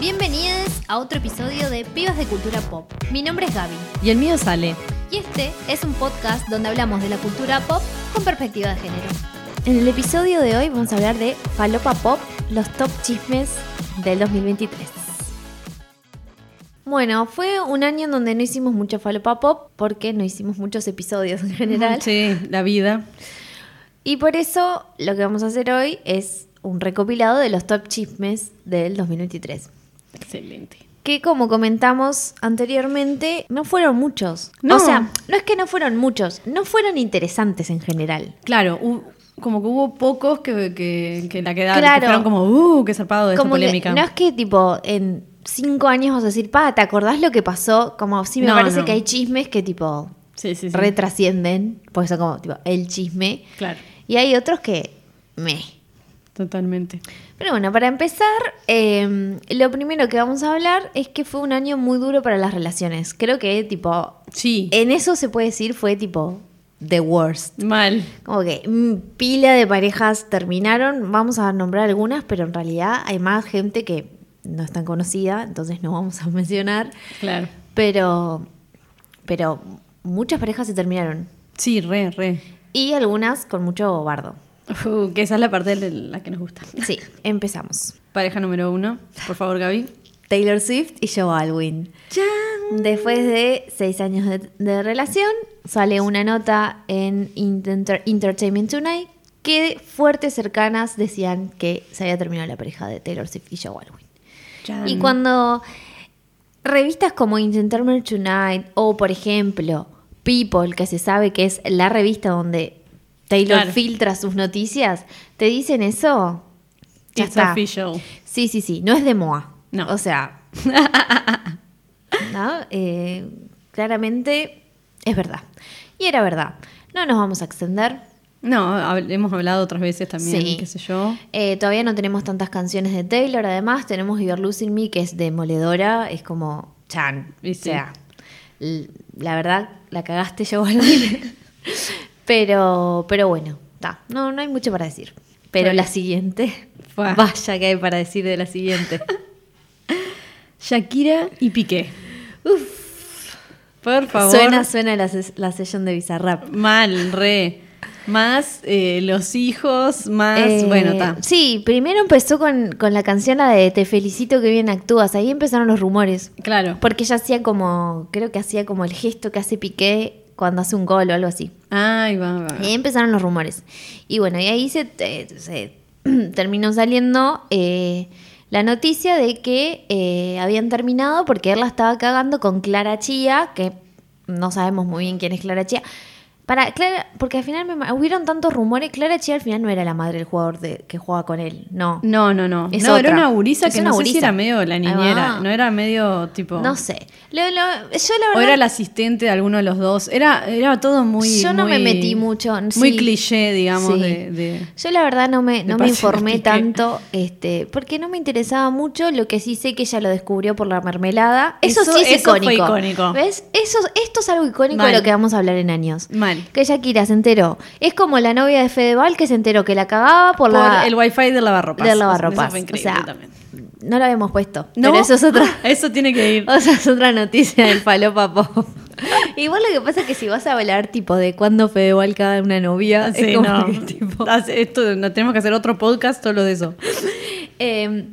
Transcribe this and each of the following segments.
Bienvenidos a otro episodio de Pibas de Cultura Pop. Mi nombre es Gaby Y el mío sale. y este es un podcast donde hablamos de la cultura pop con perspectiva de género. En el episodio de hoy vamos a hablar de Falopa Pop, los top chismes del 2023. Bueno, fue un año en donde no hicimos mucho Falopa Pop porque no hicimos muchos episodios en general. Sí, la vida. Y por eso lo que vamos a hacer hoy es un recopilado de los top chismes del 2023. Excelente. Que como comentamos anteriormente, no fueron muchos. No. O sea, no es que no fueron muchos, no fueron interesantes en general. Claro, como que hubo pocos que, que, que la quedaron. Claro. Que fueron como, uh, qué zarpado de Como polémica. no es que tipo en cinco años vas a decir, pa, ¿te acordás lo que pasó? Como sí me No, parece no. que hay chismes que tipo Sí, sí, sí. retrascienden, porque son como tipo el chisme. Claro, Y hay otros que me. Totalmente. Pero bueno, para empezar, eh, lo primero que vamos a hablar es que fue un año muy duro para las relaciones. Creo que tipo, Sí, en eso se puede decir fue tipo the worst. mal. Como que mm, pila de parejas terminaron, vamos a nombrar algunas, pero en realidad hay más gente que no es tan conocida, entonces no vamos a mencionar, Claro. pero, pero muchas parejas se terminaron Sí, re, re. y algunas con mucho bardo. Uh, que esa es la parte de la que nos gusta. Sí, empezamos. Pareja número uno, por favor, Gaby. Taylor Swift y Joe Alwyn. Después de seis años de, de relación, sale una nota en Inter- Entertainment Tonight que fuertes cercanas decían que se había terminado la pareja de Taylor Swift y Joe Alwyn. Chan. Y cuando revistas como Entertainment Tonight o, por ejemplo, People, que se sabe que es la revista donde Taylor Claro. filtra sus noticias, te dicen eso, ya It's está. official. Sí, sí, sí, no es de Moa. No. O sea, ¿no? Eh, claramente es verdad. Y era verdad. No nos vamos a extender. No, hemos hablado otras veces también, Sí. qué sé yo. Eh, todavía no tenemos tantas canciones de Taylor. Además, tenemos You're Losing Me, que es demoledora. Es como Chan. Y O sí. sea, la verdad, la cagaste yo. pero, pero bueno, está. No, no hay mucho para decir. Pero la siguiente. Fua. Vaya que hay para decir de la siguiente. Shakira y Piqué. Por favor. Suena, suena la, ses- la session de Bizarrap. Mal, re. Más eh, los hijos, más. Eh, bueno, está. Sí, primero empezó con, con la canción la de Te felicito que bien actúas. Ahí empezaron los rumores. Claro. Porque ella hacía como, creo que hacía como el gesto que hace Piqué cuando hace un gol o algo así. Ay, va, va. Y ahí empezaron los rumores. Y bueno, y ahí se, eh, se terminó saliendo eh, la noticia de que eh, habían terminado porque él la estaba cagando con Clara Chía, que no sabemos muy bien quién es Clara Chía. Para Clara, porque al final me, hubieron tantos rumores, Clara Chía al final no era la madre del jugador de, que juega con él, no. No, no, no. Es no, era una gurisa Es que una no sé si gurisa. era medio la niñera. No era medio tipo. No sé. Lo- lo- yo la verdad. O era el asistente de alguno de los dos. Era, era todo muy. Yo no me metí mucho, Muy cliché, digamos, Sí. de, de- Yo la verdad no me, no me informé tanto, este, porque no me interesaba mucho. Lo que sí sé que ella lo descubrió por la mermelada. Eso, Eso- sí es eso fue icónico. icónico. ¿Ves? Eso, esto es algo icónico de lo que vamos a hablar en años. Mal. Que Shakira se enteró. Es como la novia de Fedeval que se enteró que la cagaba por, Por la. el wifi del lavarropas. del Eso lavarropas. fue increíble O sea, también. No lo habíamos puesto. ¿No? Pero eso es otra. Eso tiene que ir. O sea, es otra noticia del falopa pop. Igual lo que pasa es que si vas a hablar tipo de cuándo Fedeval caga una novia, Sí, es como no. que, tipo, Esto, no, tenemos que hacer otro podcast solo de eso. Eh,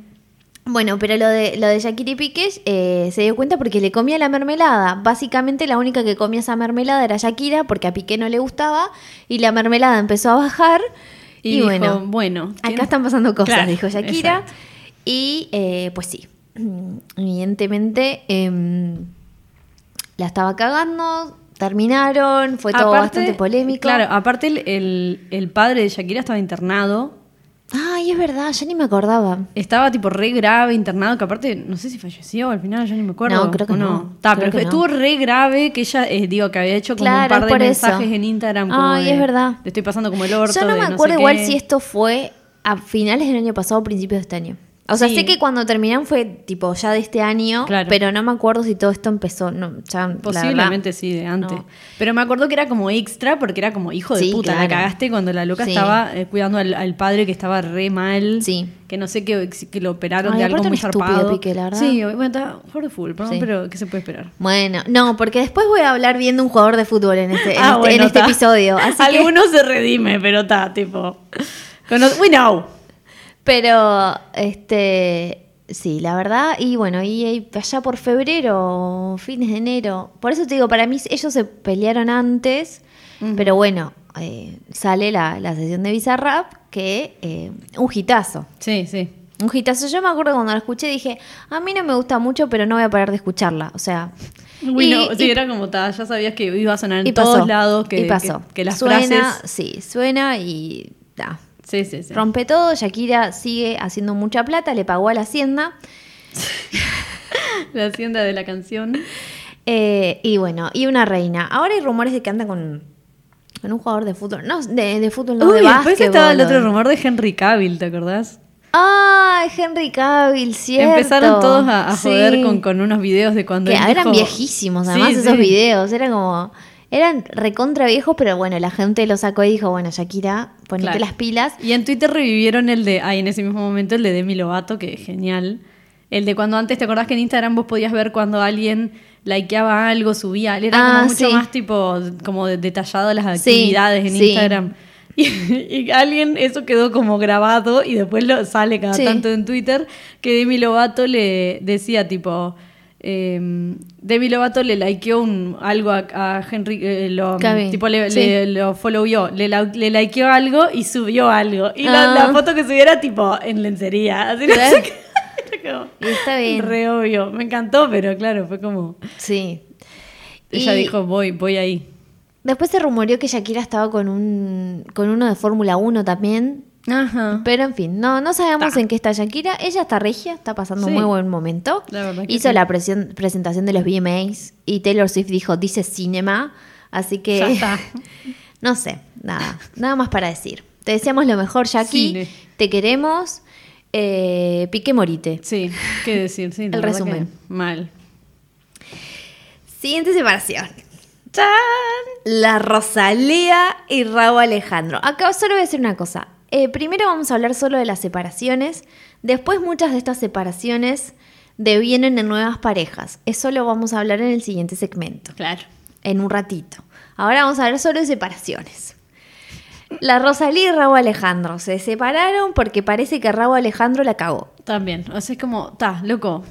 bueno, pero lo de, lo de Shakira y Piqué eh, se dio cuenta porque le comía la mermelada. Básicamente la única que comía esa mermelada era Shakira porque a Piqué no le gustaba y la mermelada empezó a bajar. Y, Y, dijo, bueno, bueno. acá están pasando cosas, Claro, dijo Shakira. exacto. Y eh, pues sí, evidentemente em, la estaba cagando, terminaron, fue todo Aparte, bastante polémico. Claro, aparte el, el- el padre de Shakira estaba internado. Ay, es verdad, ya ni me acordaba. Estaba tipo re grave, internado, que aparte no sé si falleció al final, ya ni me acuerdo. No, creo que no. Ta, Creo pero que estuvo no. re grave que ella, eh, digo, que había hecho como Claro, un par de eso. mensajes en Instagram. Como Ay, de, es verdad. Te estoy pasando como el orto. Yo no de me sé acuerdo igual qué". si esto fue a finales del año pasado o principios de este año. O sea, Sí. sé que cuando terminaron fue tipo ya de este año, Claro. pero no me acuerdo si todo esto empezó. No, ya, la Posiblemente verdad, sí, de antes. no. Pero me acuerdo que era como extra porque era como hijo de Sí, puta. La claro. cagaste cuando la loca Sí. estaba eh, cuidando al, al padre que estaba re mal. Sí. Que no sé que, que lo operaron Ay, de algo muy zarpado. Piqué, la verdad. Sí, bueno, está full. Sí. pero ¿qué se puede esperar? Bueno, no, porque después voy a hablar bien de un jugador de fútbol en este, en Ah, este, bueno, en este episodio. Así que, Alguno se redime, pero está, tipo. We know. Pero, este, sí, la verdad, y bueno, y, allá por febrero, fines de enero, por eso te digo, para mí ellos se pelearon antes, pero bueno, eh, sale la, la sesión de Bizarrap, que eh, un hitazo. Sí, sí. Un hitazo. Yo me acuerdo cuando la escuché dije, a mí no me gusta mucho, pero no voy a parar de escucharla. O sea, Bueno, y- sí, y- era como tal, ya sabías que iba a sonar en todos lados, que, y pasó. que, que las suena, frases. sí, suena y da. Sí, sí, sí. Rompe todo, Shakira sigue haciendo mucha plata, le pagó a la hacienda. La hacienda de la canción. eh, y bueno, y una reina. Ahora hay rumores de que anda con, con un jugador de fútbol. No, de, de fútbol, no, Uy, de después básquetbol. estaba el otro rumor de Henry Cavill, ¿te acordás? ¡Ay, Henry Cavill, cierto! Empezaron todos a, a joder Sí. con, con unos videos de cuando Que él eran dijo- viejísimos, además, Sí, esos sí. videos. Era como. Eran recontra viejos, pero bueno, la gente lo sacó y dijo: Bueno, Shakira, ponete Claro. las pilas. Y en Twitter revivieron el de, ay, en ese mismo momento, el de Demi Lovato, que es genial. El de cuando antes, ¿te acordás que en Instagram vos podías ver cuando alguien likeaba algo, subía? Era Ah, como mucho sí. más tipo, como de- detallado las Sí, actividades en sí. Instagram. Y, y alguien, eso quedó como grabado y después lo sale cada tanto en Twitter, que Demi Lovato le decía tipo... eh, Demi Lovato le likeó un, algo a, a Henry, eh, lo, tipo le, sí. le- lo followó, le, le likeó algo y subió algo. Y la, Ah. la foto que subiera tipo en lencería. Así no sé qué. Era como está bien. Re obvio. Me encantó, pero claro, fue como. Sí. Ella Y dijo, voy, voy ahí. Después se rumoreó que Shakira estaba con un con uno de Fórmula 1 también. Ajá. Pero en fin, no, no sabemos Ta. en qué está Shakira. Ella está regia, está pasando un muy buen momento. La verdad que Hizo sí. la presión- presentación de los VMAs y Taylor Swift dijo, dice cinema. Así que, Ya está. no sé, nada, nada más para decir. Te deseamos lo mejor, Jackie. Cine. Te queremos. Eh, pique morite. Sí, qué decir, sí. El resumen. Mal. Siguiente separación. La Rosalía y Raúl Alejandro. Acá solo voy a decir una cosa. Eh, primero vamos a hablar solo de las separaciones. Después muchas de estas separaciones devienen en nuevas parejas. Eso lo vamos a hablar en el siguiente segmento, Claro. en un ratito. Ahora vamos a hablar solo de separaciones. La Rosalía y Raúl Alejandro se separaron porque parece que Raúl Alejandro la cagó. También. O sea, es como, ta, loco.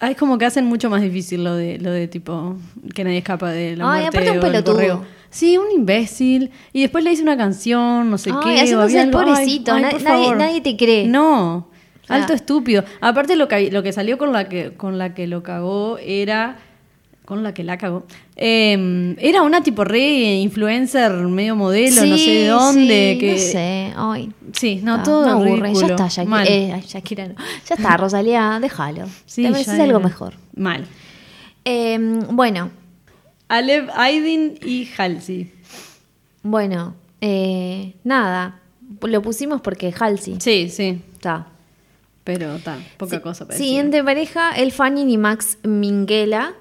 Ah, Es como que hacen mucho más difícil lo de, lo de tipo que nadie escapa de la Ay, muerte aparte un pelotudo. Sí, un imbécil. Y después le hice una canción, no sé Ay, qué. haciéndose el ay, pobrecito, ay, por nadie- favor. nadie te cree. No, alto estúpido. Aparte lo que, lo que salió con la que, con la que lo cagó era... Con la que la cagó. eh, era una tipo re influencer, medio modelo, no sé de dónde. sí, que, no sé. Ay, Sí, no, Ah, todo me aburre. ridículo. Ya está, Shakira. Mal. eh, ay, Shakira no. Ya está, Rosalía, déjalo. Sí, Te mereces algo mejor. Mal. Eh, bueno, Alev Aydin y Halsey. bueno, eh, nada. Lo pusimos porque Halsey. Sí, sí. Está. Pero está, poca cosa para decir. Siguiente pareja, el Fanning y Max Minghella.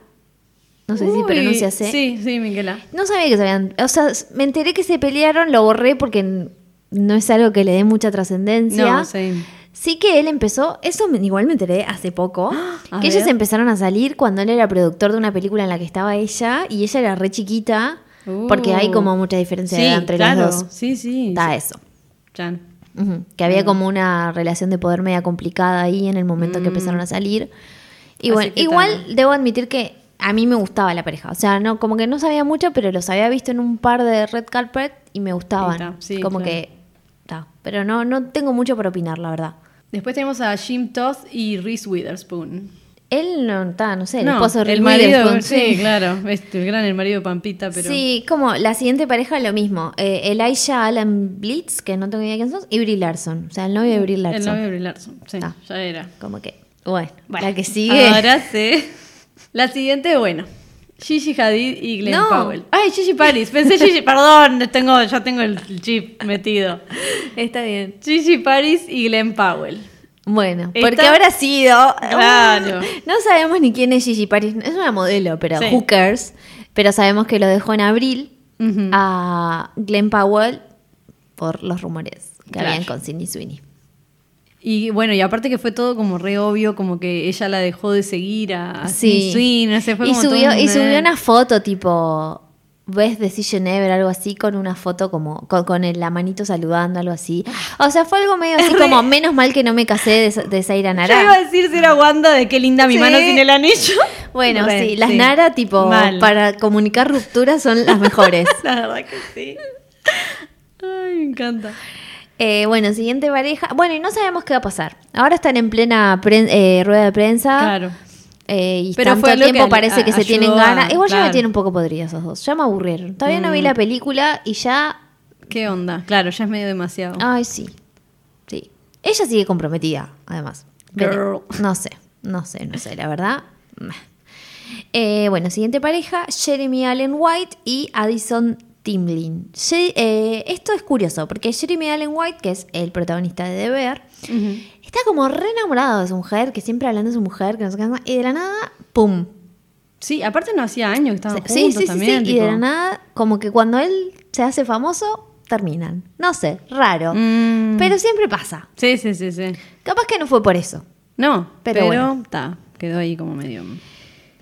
No sé si Uy, pronuncia así. Sí, sí, Miguela. No sabía que se habían. O sea, me enteré que se pelearon, lo borré porque no es algo que le dé mucha trascendencia. No, sí. Sí que él empezó, eso igual me enteré hace poco, A que ellos empezaron a salir cuando él era productor de una película en la que estaba ella y ella era re chiquita, porque hay Uh. como mucha diferencia Sí, entre claro. los dos. Sí, sí. Está sí. eso. Chan. Que había como una relación de poder media complicada ahí en el momento que Mm. empezaron a salir. Y bueno, que igual tal. debo admitir que a mí me gustaba la pareja. O sea, no, como que no sabía mucho, pero los había visto en un par de red carpet y me gustaban. Sí, como claro. que. Pero no, no tengo mucho para opinar, la verdad. Después tenemos a Jim Todd y Reese Witherspoon. Él no está, no sé, el No, esposo de el marido, sí, claro. Este, el gran el marido de Pampita, pero. Sí, como la siguiente pareja lo mismo. Eh, Elijah Allen Blitz, que no tengo idea quién son, y Brie Larson. O sea, el novio de Brie Larson. El novio de Brie Larson. Sí, Ah. ya era. Como que, bueno, Bueno, la que sigue. Ahora sí. La siguiente, bueno. Gigi Hadid y Glenn No. Powell. Ay, Gigi Paris. Pensé Gigi, perdón, tengo, ya tengo el chip metido. Está bien. Gigi Paris y Glenn Powell. Bueno, Esta- porque habrá sido. Claro. No sabemos ni quién es Gigi Paris. Es una modelo, pero Sí. who cares? Pero sabemos que lo dejó en abril a Glenn Powell por los rumores que Claro. habían con Sidney Sweeney. Y bueno, y aparte que fue todo como re obvio, como que ella la dejó de seguir a, a Sí. Swing, no sé, fue y como subió, y subió una foto tipo Best Decision Ever, algo así, con una foto como con, con el- la manito saludando, algo así. O sea, fue algo medio así como menos mal que no me casé de, de Zaira Yo iba a Nara. decir si era Wanda de qué linda mi Sí. mano sin el anillo. Bueno, Re, sí, las Nara tipo Mal. para comunicar rupturas son las mejores. La verdad que sí. Ay, me encanta. Eh, bueno, siguiente pareja. Bueno, y no sabemos qué va a pasar. Ahora están en plena eh, rueda de prensa. Claro. Eh, y Pero están fue que tiempo al- parece que se tienen ganas. Igual ya me claro. tienen un poco podrida esos dos. Ya me aburrieron. Todavía no vi Mm. la película y ya. ¿Qué onda? Claro, ya es medio demasiado. Ay, sí. Sí. Ella sigue comprometida, además. Girl. No sé, no sé, no sé, la verdad. Eh, bueno, siguiente pareja, Jeremy Allen White y Addison Timlin. Eh, esto es curioso, porque Jeremy Allen White, que es el protagonista de The Bear, está como re enamorado de su mujer, que siempre hablando de su mujer, que no sé qué, y de la nada, ¡pum! Sí, aparte no hacía años que estaban Sí, juntos sí, sí, también. sí, y de la nada, como que cuando él se hace famoso, terminan. No sé, raro. Mm. Pero siempre pasa. Sí, sí, sí, sí. Capaz que no fue por eso. No, Pero pero, bueno. quedó ahí como medio.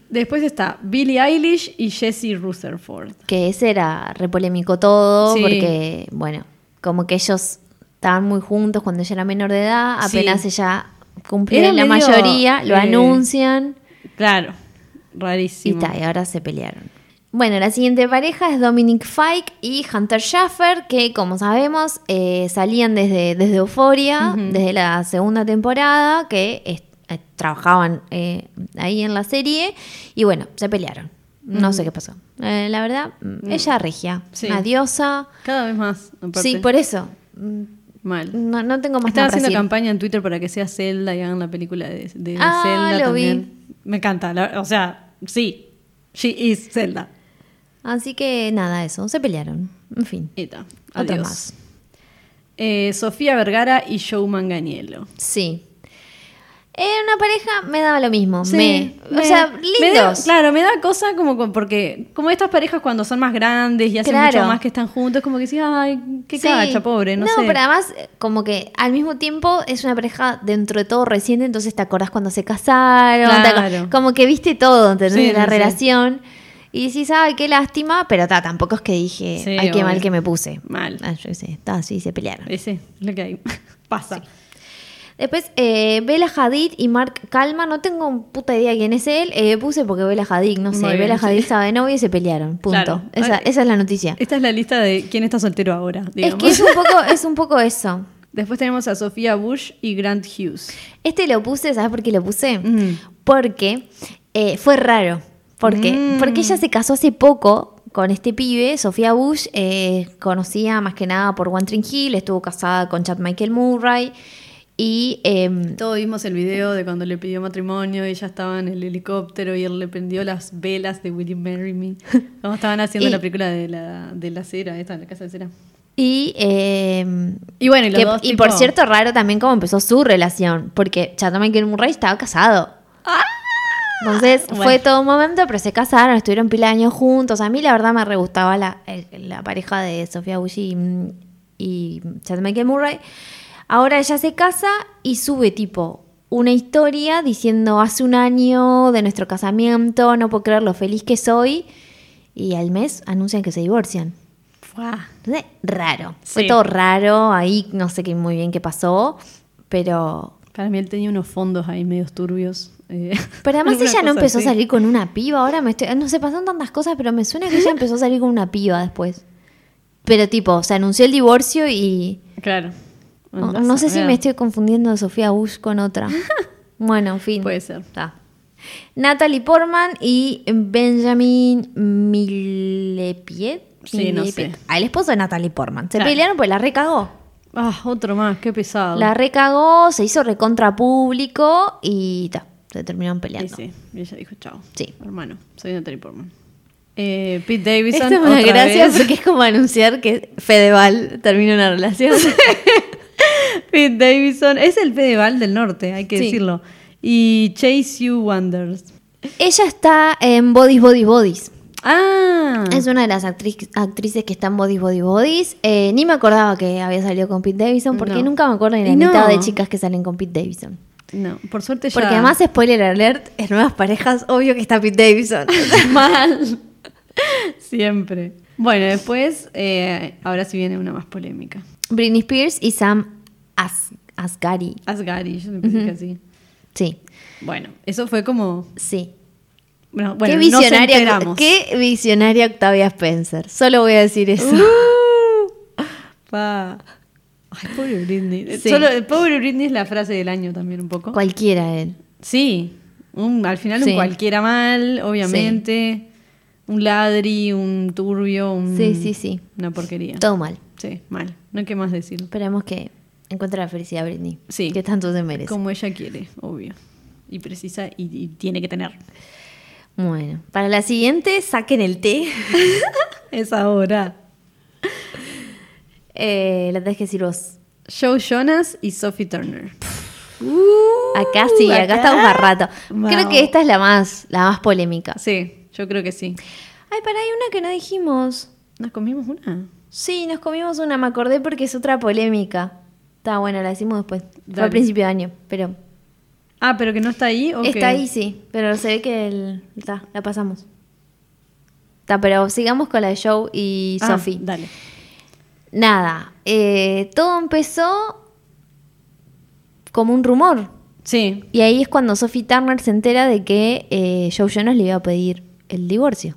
Después está Billie Eilish y Jesse Rutherford. Que ese era re polémico todo, Sí. porque, bueno, como que ellos estaban muy juntos cuando ella era menor de edad, Sí. apenas ella cumplía la medio, mayoría, lo eh, anuncian Claro, y, rarísimo. ta, y ahora se pelearon. Bueno, la siguiente pareja es Dominic Fike y Hunter Schaffer, que como sabemos eh, salían desde, desde Euphoria, Ujú. desde la segunda temporada, que es- eh, trabajaban eh, ahí en la serie, y bueno, se pelearon. No sé qué pasó. Eh, la verdad, mm, ella regia, Sí. una diosa. Cada vez más. aparte. Sí, por eso. Mm, Mal. No, no tengo más para haciendo decir. campaña en Twitter para que sea Zelda y hagan la película de, de Ah, Zelda lo vi. también. Me encanta. la- o sea, sí. She is Zelda. Así que nada, eso. Se pelearon. En fin. Otra más. Eh, Sofía Vergara y Joe Manganiello. Sí. Era una pareja, me daba lo mismo. Sí, me, o sea, me da- lindos. claro, me da cosa como porque como estas parejas cuando son más grandes y hacen Claro. mucho más que están juntos, como que sí, ay, qué Sí. cacha, pobre, no, sé. pero además, eh, como que al mismo tiempo es una pareja dentro de todo reciente, entonces te acordás cuando se casaron, te Claro. como que viste todo, ¿entendés? Sí, la sí. relación. Y decís, ay, qué lástima, pero ta, tampoco es que dije, Sí, ay, qué mal que me puse. Mal. Ah, yo sé, está así, se pelearon. Ese es lo que hay. Pasa. Después, eh, Bella Hadid y Mark Calma, no tengo puta idea quién es él, eh, puse porque Bella Hadid, no sé, Muy bien, Bella sí. Hadid estaba de novio y se pelearon, punto. Claro. Esa, Ay. esa es la noticia. Esta es la lista de quién está soltero ahora, Es digamos. que es un poco, es un poco eso. Después tenemos a Sofía Bush y Grant Hughes. Este lo puse, ¿sabes por qué lo puse? Mm. Porque eh, fue raro. Porque, Mm. porque ella se casó hace poco con este pibe, Sofía Bush, eh, conocida más que nada por One Tree Hill, estuvo casada con Chad Michael Murray y em, Todos vimos el video de cuando le pidió matrimonio, ella estaba en el helicóptero y él le prendió las velas de Will You Marry Me. Como estaban haciendo Y- la película de la, de la cera, esta, la casa de cera. y, em, Y bueno, y los que- dos y tipo- por cierto, raro también cómo empezó su relación, porque Michael Murray estaba casado. Entonces Bueno. fue todo un momento, pero se casaron, estuvieron pila de años juntos. A mí la verdad me re gustaba la, la pareja de Sofía Bush y, y Chad Michael Murray. Ahora ella se casa y sube tipo una historia diciendo hace un año de nuestro casamiento, no puedo creer lo feliz que soy. Y al mes anuncian que se divorcian. Fuá. Entonces, raro. Fue todo raro, ahí no sé qué muy bien qué pasó, pero... Para mí él tenía unos fondos ahí medios turbios. eh, Pero además ella no empezó así. a salir con una piba, ahora me estoy... No sé, pasan tantas cosas, pero me suena que ella empezó a salir con una piba después. Pero tipo, se anunció el divorcio y... Claro. No, sé si me estoy confundiendo de Sofía Bush con otra. Bueno, en fin. Puede ser. Está. Natalie Portman y Benjamin Millepied. Sí, no sé. Ah, el esposo de Natalie Portman. Se Claro. pelearon pues la recagó. Ah, otro más, qué pesado. La recagó, se hizo recontra público y ta, se terminaron peleando. sí, y ella dijo chao. Sí. Hermano, soy Natalie Portman. Eh, Pete Davidson. Esto da otra gracia vez. porque es como anunciar que Fedeval termina una relación. Pete Davidson. Es el Fedeval del norte, hay que Sí. decirlo. Y Chase You Wonders. Ella está en Bodies, Bodies, Bodies. Ah. Es una de las actrices que está en Bodies, Bodies, Bodies. Eh, ni me acordaba que había salido con Pete Davidson, porque No. nunca me acuerdo ni la mitad de chicas que salen con Pete Davidson. No, por suerte ya. Porque además, spoiler alert, en Nuevas Parejas, obvio que está Pete Davidson. mal. Siempre. Bueno, después, eh, ahora sí viene una más polémica. Britney Spears y Sam As Asghari. Asgari, yo le puse que así. Sí, Bueno, eso fue como. sí. Bueno, bueno qué, visionaria, qué visionaria Octavia Spencer. Solo voy a decir eso. Uh, pa. Ay, pobre Britney. Sí. Solo, pobre Britney es la frase del año también un poco. Cualquiera él. Sí, un, al final Sí. un cualquiera mal, obviamente. Un ladri, un turbio, un, Sí, sí, sí. una porquería. Todo mal. Sí, mal. No hay que más decir. Esperemos que encuentre la felicidad Britney. Sí. Que tanto se merece. Como ella quiere, obvio. Y precisa y, y tiene que tener. Bueno, para la siguiente, saquen el té. Es ahora. Eh, la tenés que decir vos. Joe Jonas y Sophie Turner. Acá sí, acá, acá. estamos a rato. Creo que esta es la más, la más polémica. Sí, yo creo que sí. Ay, para, hay una que no dijimos. ¿Nos comimos una? Sí, nos comimos una, me acordé porque es otra polémica. Está bueno, la decimos después. Fue al principio de año, pero Ah, pero que no está ahí. ¿o está qué? ahí, sí. Pero se ve que el- está, la pasamos. Está, pero sigamos con la de Joe y Ah, Sophie. Dale. Nada, eh, todo empezó como un rumor. Sí, Y ahí es cuando Sophie Turner se entera de que eh, Joe Jonas le iba a pedir el divorcio.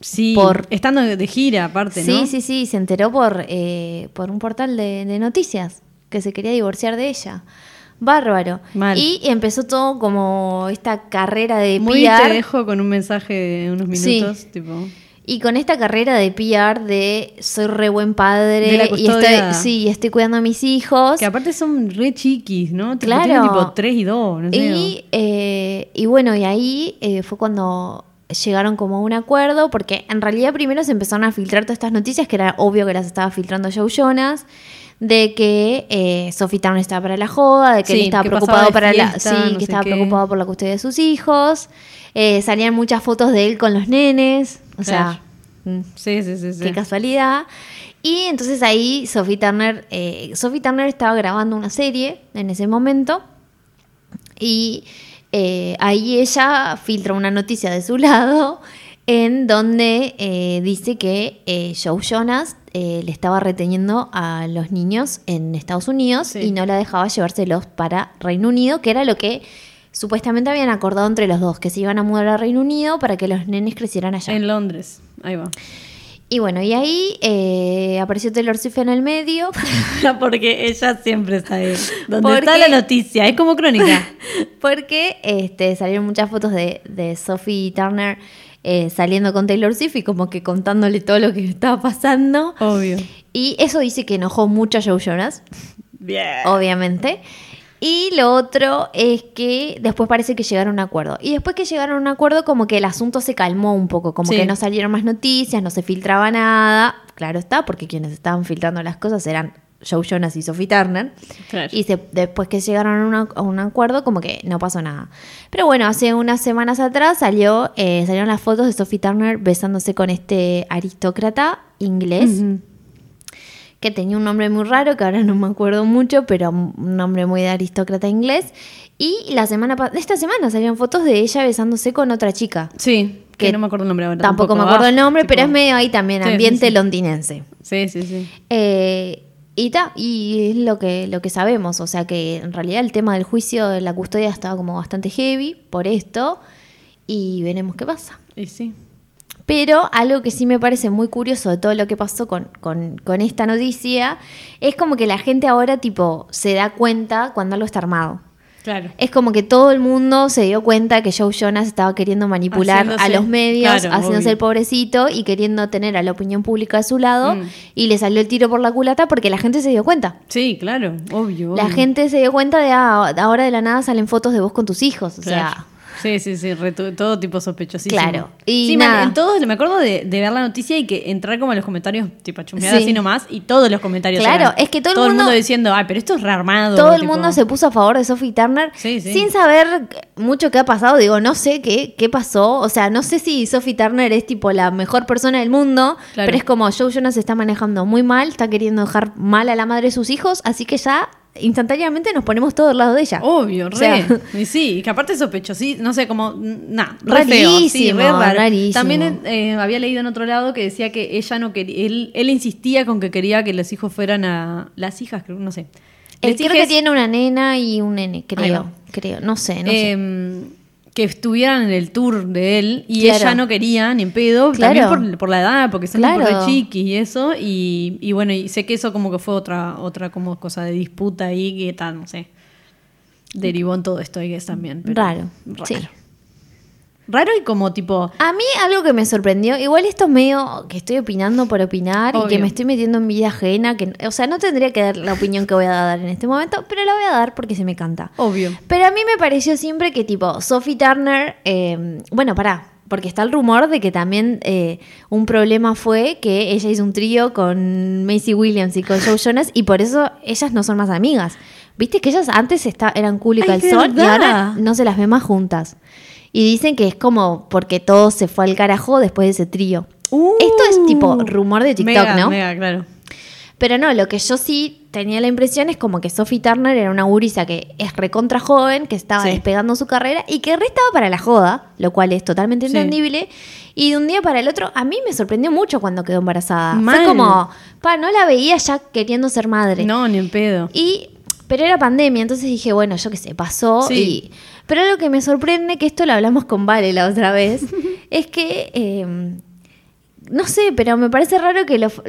sí. Por- Estando de gira, aparte, Sí, ¿no? sí, sí, se enteró por, eh, por un portal de, de noticias que se quería divorciar de ella. Bárbaro. Mal. Y empezó todo como esta carrera de Muy PR. te dejo con un mensaje de unos Sí. minutos, tipo. Y con esta carrera de PR de soy re buen padre De la y estoy, sí, estoy cuidando a mis hijos. Que aparte son re chiquis, ¿no? Tipo, Claro. Tienen tipo 3 y 2, no sé. Y, eh, y bueno, y ahí eh, fue cuando llegaron como a un acuerdo, porque en realidad primero se empezaron a filtrar todas estas noticias, que era obvio que las estaba filtrando Joe Jonas, de que eh, Sophie Turner estaba para la joda, de que él estaba que preocupado para la, sí, no que estaba qué. preocupado por la custodia de sus hijos. Eh, salían muchas fotos de él con los nenes, o sea, mm, Sí, sí, sí. sí. Qué casualidad. Y entonces ahí Sophie Turner, eh, Sophie Turner estaba grabando una serie en ese momento y eh, ahí ella filtra una noticia de su lado en donde eh, dice que eh, Joe Jonas eh, le estaba reteniendo a los niños en Estados Unidos Sí. y no la dejaba llevárselos para Reino Unido, que era lo que supuestamente habían acordado entre los dos, que se iban a mudar a Reino Unido para que los nenes crecieran allá. En Londres. Ahí va. Y bueno, y ahí eh, apareció Taylor Swift en el medio. Porque ella siempre está ahí. Donde Porque- está la noticia. Es como crónica. porque este, salieron muchas fotos de, de Sophie Turner eh, saliendo con Taylor Swift y como que contándole todo lo que estaba pasando. Obvio. Y eso dice que enojó mucho a Joe Jonas, Bien. obviamente. Y lo otro es que después parece que llegaron a un acuerdo. Y después que llegaron a un acuerdo, como que el asunto se calmó un poco, como Sí. que no salieron más noticias, no se filtraba nada. Claro está, porque quienes estaban filtrando las cosas eran Joe Jonas y Sophie Turner. Claro. Y se- después que llegaron a, una- a un acuerdo, como que no pasó nada. Pero bueno, hace unas semanas atrás salió, eh, salieron las fotos de Sophie Turner besándose con este aristócrata inglés, Ujú. que tenía un nombre muy raro, que ahora no me acuerdo mucho, pero un nombre muy de aristócrata inglés. Y la semana esta semana salieron fotos de ella besándose con otra chica. Sí. Que, Que no me acuerdo el nombre ahora. Tampoco, me acuerdo Ah, el nombre, tipo- pero es medio ahí también, Sí, sí, ambiente sí. londinense. Sí, sí, sí. Eh, y ta, y es lo que, lo que sabemos, o sea que en realidad el tema del juicio de la custodia estaba como bastante heavy por esto y veremos qué pasa. Y sí. Pero algo que sí me parece muy curioso de todo lo que pasó con, con- con esta noticia es como que la gente ahora tipo se da cuenta cuando algo está armado. Claro. Es como que todo el mundo se dio cuenta que Joe Jonas estaba queriendo manipular Haciéndose- a los medios, claro, haciéndose obvio. el pobrecito y queriendo tener a la opinión pública de su lado. Mm. Y le salió el tiro por la culata porque la gente se dio cuenta. Sí, claro. Obvio. La gente se dio cuenta de ah, ahora de la nada salen fotos de vos con tus hijos. O Claro. sea, Sí, sí, sí, re- todo tipo sospechosísimo. Claro, y sí, nada. man, en todos, me acuerdo de, de ver la noticia y que entrar como a los comentarios, tipo chusmear Sí. así nomás, y todos los comentarios. Claro, eran- es que todo el mundo- diciendo, ay, pero esto es rearmado. Todo el tipo. mundo se puso a favor de Sophie Turner Sí, sí. sin saber mucho qué ha pasado. Digo, no sé qué, qué pasó. O sea, no sé si Sophie Turner es tipo la mejor persona del mundo, Claro. pero es como Joe Jonas está manejando muy mal, está queriendo dejar mal a la madre de sus hijos, así que ya instantáneamente nos ponemos todos al lado de ella. Obvio, re. O sea, y sí, y que aparte sospechosí, no sé, como, nada, re feo, sí, Rarísimo, re raro. rarísimo. También eh, había leído en otro lado que decía que ella no quería, él, él insistía con que quería que los hijos fueran a, las hijas, creo, no sé. Eh, creo que tiene una nena y un nene, creo. Creo, no sé, no sé. Que estuvieran en el tour de él y Claro. ella no quería ni en pedo, Claro. también por, por la edad, porque son Claro. tipo re chiquis y eso, y, y bueno, y sé que eso como que fue otra, otra como cosa de disputa ahí que tal, no sé. Derivó en todo esto, I guess, también. pero Raro, sí. Raro y como tipo. A mí algo que me sorprendió, igual esto es medio que estoy opinando por opinar y que me estoy metiendo en vida ajena, que, o sea, no tendría que dar la opinión que voy a dar en este momento, pero la voy a dar porque se me canta. Obvio. Pero a mí me pareció siempre que tipo, Sophie Turner, eh, bueno, pará, porque está el rumor de que también eh, un problema fue que ella hizo un trío con Macy Williams y con Joe Jonas y por eso ellas no son más amigas. Viste que ellas antes está, eran cool y calzón y ahora no se las ve más juntas. Y dicen que es como porque todo se fue al carajo después de ese trío. Esto es tipo rumor de TikTok, Uh. mega, ¿no? Mega, claro. Pero no, lo que yo sí tenía la impresión es como que Sophie Turner era una gurisa que es recontra joven, que estaba Sí. despegando su carrera y que re estaba para la joda, lo cual es totalmente Sí. entendible. Y de un día para el otro, a mí me sorprendió mucho cuando quedó embarazada. Mal. Fue como, pa, no la veía ya queriendo ser madre. No, ni en pedo. Y, pero era pandemia, entonces dije, bueno, yo qué sé, pasó. Sí. Y, pero lo que me sorprende, que esto lo hablamos con Vale la otra vez, es que, eh, no sé, pero me parece raro que los,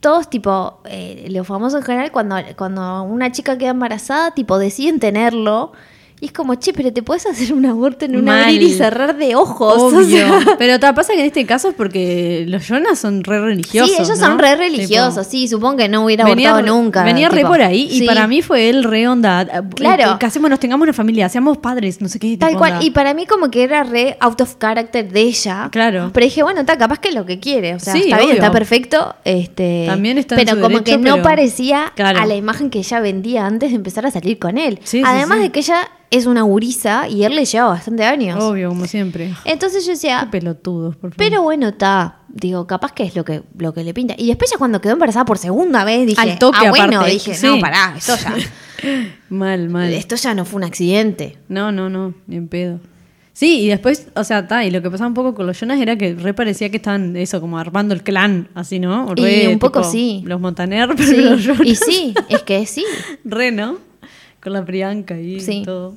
todos, tipo, eh, los famosos en general, cuando, cuando una chica queda embarazada, tipo, deciden tenerlo. Y es como, che, pero te puedes hacer un aborto en un abrir y cerrar de ojos. o Obvio. sea. Pero te pasa que en este caso es porque los Jonas son re religiosos. Sí, ellos ¿no? son re religiosos, Tipo, sí, supongo que no hubiera venía abortado nunca. Venía re por ahí y sí. para mí fue él re onda. eh, Claro. Que hacemos, tengamos una familia, seamos padres, no sé qué. Tal cual, onda. y para mí como que era re out of character de ella. Claro. Pero dije, bueno, está capaz que es lo que quiere. O sea, Sí, está bien, está perfecto. Este, También está en Pero su como derecho, que no parecía Claro. a la imagen que ella vendía antes de empezar a salir con él. Sí, sí, Además de que ella es una gurisa y él le lleva bastante años. Obvio, como siempre. Entonces yo Qué decía, pelotudos, por favor. pero bueno, está. Digo, capaz que es lo que, lo que le pinta. Y después ya cuando quedó embarazada por segunda vez, dije, Al toque, ah, bueno, aparte. dije, Sí. no, pará, esto ya, Mal, mal. esto ya no fue un accidente. No, no, no, ni en pedo. Sí, y después, o sea, está, y lo que pasaba un poco con los Jonas era que re parecía que estaban eso, como armando el clan, así, ¿no? Y Re, un poco tipo, sí. Los Montaner, pero Sí, los Jonas. y sí, es que sí. Re, ¿no? Con la Priyanka y Sí. todo.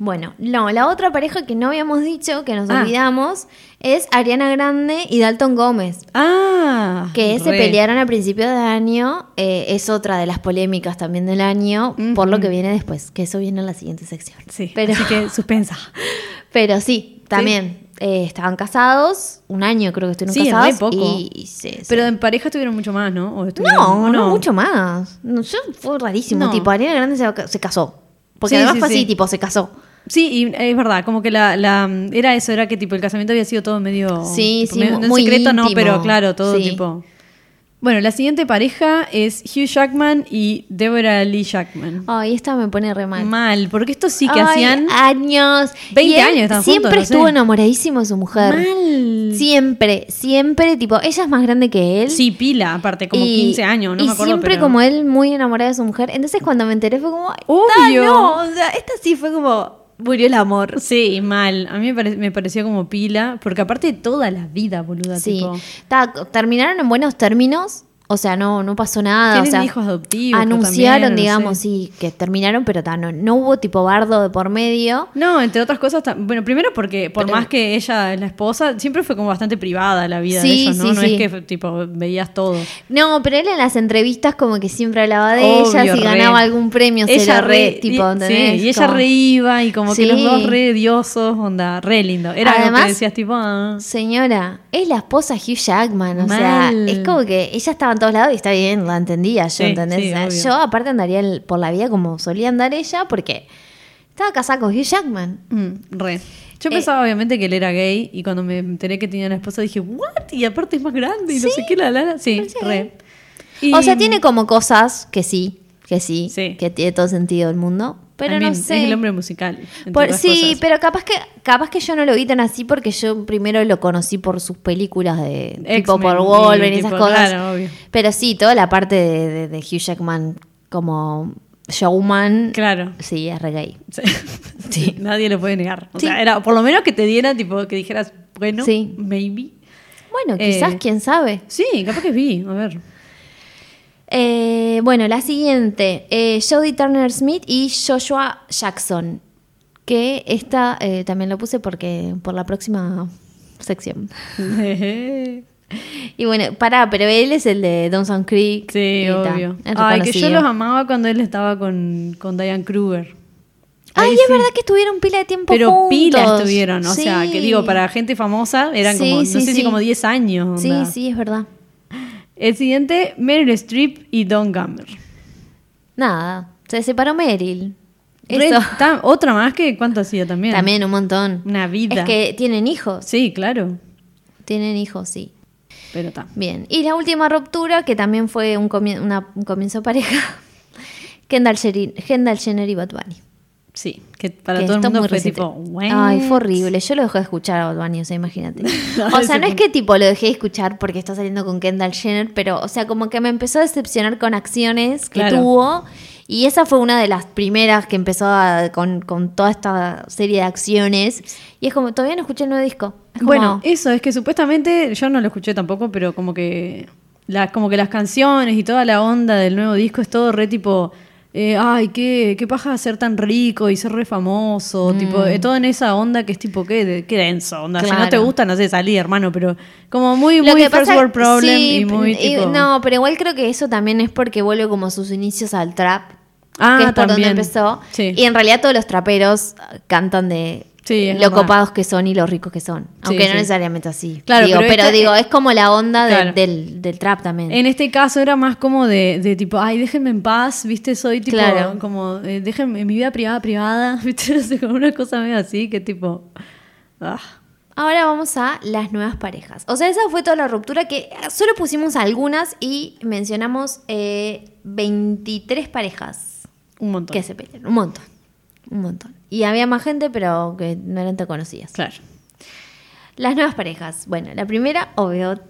Bueno, no, la otra pareja que no habíamos dicho, que nos Ah. olvidamos, es Ariana Grande y Dalton Gómez, Ah, que se pelearon a principio de año. eh, es otra de las polémicas también del año, por lo que viene después, que eso viene en la siguiente sección. Sí, pero, así que suspensa. pero sí, también eh, estaban casados, un año creo que estuvieron Sí, casados. poco. Y, y se- se- Pero en pareja tuvieron mucho más, ¿no? ¿O estuvieron- no, no, mucho más. No, yo, fue rarísimo. No. Tipo, Ariana Grande se, se casó. Porque Sí, además sí, fue sí. así, tipo, se casó. Sí, y es verdad, como que la, la era eso, era que tipo el casamiento había sido todo medio Sí, tipo, sí, medio- muy secreto no, pero claro, todo Sí. tipo. Bueno, la siguiente pareja es Hugh Jackman y Deborah Lee Jackman. Ay, esta me pone re mal. Mal, porque estos sí que Ay, hacían años. 20 Y él años estaban Siempre juntos, no sé. estuvo enamoradísimo de su mujer. mal. Siempre, siempre, tipo, ella es más grande que él. Sí, pila, aparte, como y- 15 años, no y me acuerdo. siempre pero- como él muy enamorada de su mujer. Entonces cuando me enteré fue como, Obvio. no, o sea, esta sí fue como murió el amor. Sí, mal. A mí me, pare- me pareció como pila, porque aparte toda la vida, boluda, Sí, tipo. Ta, terminaron en buenos términos. O sea, no, no pasó nada. Tienen o sea, hijos adoptivos, Anunciaron, también, digamos, sí, que terminaron, pero ta, no, no hubo tipo bardo de por medio. No, entre otras cosas, bueno, primero porque por Pero- más que ella es la esposa, siempre fue como bastante privada la vida de ellos, ¿no? sí, no es que tipo veías todo. No, pero él en las entrevistas como que siempre hablaba de Obvio, ella, si re. ganaba algún premio se ella lo re, tipo, y, sí, y ella Como- re iba y como que los dos re diosos, onda, re lindo. Era algo Además- que decías tipo, ah, Señora, es la esposa Hugh Jackman, o sea, es como que ella estaba en todos lados y está bien, la entendía yo, Sí, ¿entendés? sí, yo aparte andaría el- por la vida como solía andar ella, porque Estaba casada con Hugh Jackman. Mm, re. Yo Eh, pensaba obviamente que él era gay y cuando me enteré que tenía una esposa dije, ¿what? Y aparte es más grande y no Sí, sé qué, la la. Sí, re. Y- O sea, tiene como cosas que sí, que sí, Sí. que tiene todo sentido el mundo. Pero no sé. Es el hombre musical. Por- sí, cosas. pero capaz que capaz que yo no lo vi tan así porque yo primero lo conocí por sus películas de tipo por Wolverine y esas tipo, cosas. claro, obvio. Pero sí, toda la parte de, de- de Hugh Jackman como showman, Claro. sí, es re gay. Sí. Sí. Nadie lo puede negar. O Sí. sea, era por lo menos que te diera, tipo, que dijeras, bueno, Sí. maybe. Bueno, quizás, Eh, quién sabe. Sí, capaz que vi, a ver. Eh, bueno, la siguiente, eh, Jodie Turner Smith y Joshua Jackson, que esta eh, también lo puse porque por la próxima sección. Y bueno, pará, pero él es el de Dawson Creek. Sí, y obvio. Ay, que yo los amaba cuando él estaba con, con Diane Kruger. Ay, es sí. verdad que estuvieron pila de tiempo Pero juntos. pila estuvieron, o sea, Sí. que digo, para gente famosa eran Sí, como, no sí, sé sí. si como 10 años. Sí, onda. sí, es verdad. El siguiente, Meryl Streep y Don Gummer. Nada, se separó Meryl. Re- Eso. ta- otra más que cuánto hacía también. También un montón. Una vida. Es que tienen hijos. Sí, claro. Tienen hijos, sí. Pero está. Bien. Y la última ruptura, que también fue un, comie- una- un comienzo pareja. Kendall Jenner, Kendall Jenner y Bad Bunny. Sí, que para Que todo el mundo fue tipo, "What?". Ay, fue horrible. Yo lo dejé de escuchar a Bad Bunny, o sea, imagínate. O sea, no es que tipo lo dejé de escuchar porque está saliendo con Kendall Jenner, pero, o sea, como que me empezó a decepcionar con acciones que Claro. tuvo. Y esa fue una de las primeras que empezó a- con, con toda esta serie de acciones. Y es como, todavía no escuché el nuevo disco. Es como- Bueno, eso es que supuestamente, yo no lo escuché tampoco, pero como que, la, como que las canciones y toda la onda del nuevo disco es todo re tipo, eh, ay, qué, qué paja ser tan rico y ser re famoso, tipo, eh, todo en esa onda que es tipo, qué, qué denso, onda. Si no te Mm. Claro. gusta, no sé, salí, hermano, pero como muy, Lo muy first pasa- world problem sí, y muy tipo... No, pero igual creo que eso también es porque vuelve como a sus inicios al trap. Ah, que es por donde también. empezó. Sí. Y en realidad todos los traperos cantan de Sí, lo copados que son y lo ricos que son. Aunque no sí. necesariamente así. Claro, digo, pero pero, esta- digo, es como la onda de- Claro. del, del trap también. En este caso era más como de, de tipo, ay, déjenme en paz, viste, soy tipo, Claro. como, eh, déjenme mi vida privada, privada, viste, no sé, como una cosa medio así, que tipo, ah, Ahora vamos a las nuevas parejas. O sea, esa fue toda la ruptura que solo pusimos algunas y mencionamos eh, 23 parejas un montón. que se pelean. Un montón. Un montón. Y había más gente, pero que no eran tan conocidas. Claro. Las nuevas parejas. Bueno, la primera, obvio,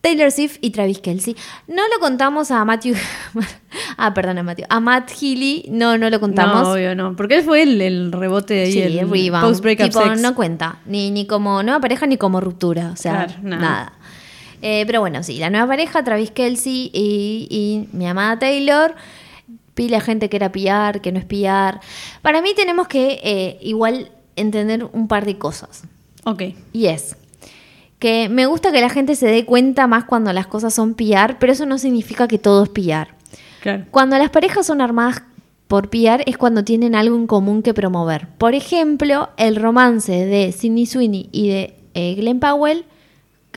Taylor Swift y Travis Kelsey. No lo contamos a Matthew. ah, perdón, a Matthew. A Matt Healy, no, no lo contamos. No, obvio, no, porque él fue el, el rebote de ahí, Sí, el, Tipo, sex. no cuenta. Ni, ni como nueva pareja ni como ruptura. O sea, Claro, nada. nada. Eh, pero bueno, sí, la nueva pareja, Travis Kelsey y, y mi amada Taylor. Pila gente que era pillar, que no es pillar. Para mí tenemos que eh, igual entender un par de cosas. Ok, Y es que me gusta que la gente se dé cuenta más cuando las cosas son pillar, pero eso no significa que todo es pillar. claro. Cuando las parejas son armadas por pillar es cuando tienen algo en común que promover. Por ejemplo, el romance de Sidney Sweeney y de eh, Glenn Powell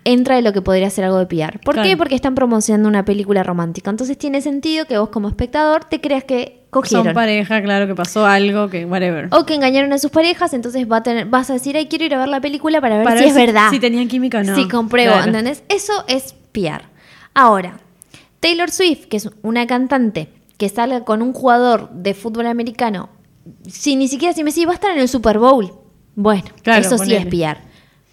entra en lo que podría ser algo de pillar. ¿Por Claro. qué? Porque están promocionando una película romántica. Entonces tiene sentido que vos como espectador te creas que cogieron. Son pareja, claro, que pasó algo, que whatever. o que engañaron a sus parejas, entonces va a tener, vas a decir, ay, quiero ir a ver la película para ver Para si ver es si- verdad. si tenían química o no. Si compruebo, Claro. ¿entendés? Eso es piar. Ahora, Taylor Swift, que es una cantante que salga con un jugador de fútbol americano, si ni siquiera si me sigue, va a estar en el Super Bowl. Bueno, Claro, eso sí es piar.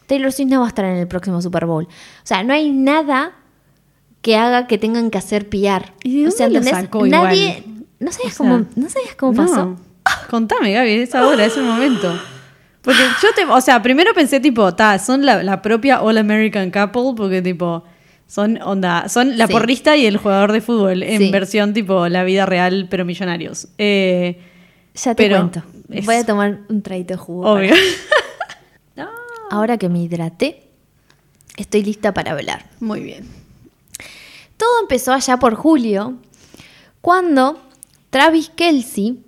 Taylor Swift no va a estar en el próximo Super Bowl. O sea, no hay nada que haga que tengan que hacer piar. ¿Y de o sea, dónde lo ¿entendés? sacó Nadie, igual? no sabías O sea, cómo, no sabías cómo no. pasó. Contame, Gaby, es ahora, es el momento. Porque yo te, o sea, primero pensé tipo, ta, son la, la propia All American Couple, porque tipo, son onda, son la Sí. porrista y el jugador de fútbol, en Sí. versión tipo la vida real, pero millonarios. Eh, Ya te Pero cuento. es- Voy a tomar un traguito de jugo. obvio. Ahora que me hidraté, estoy lista para hablar. Muy bien. Todo empezó allá por julio, cuando Travis Kelsey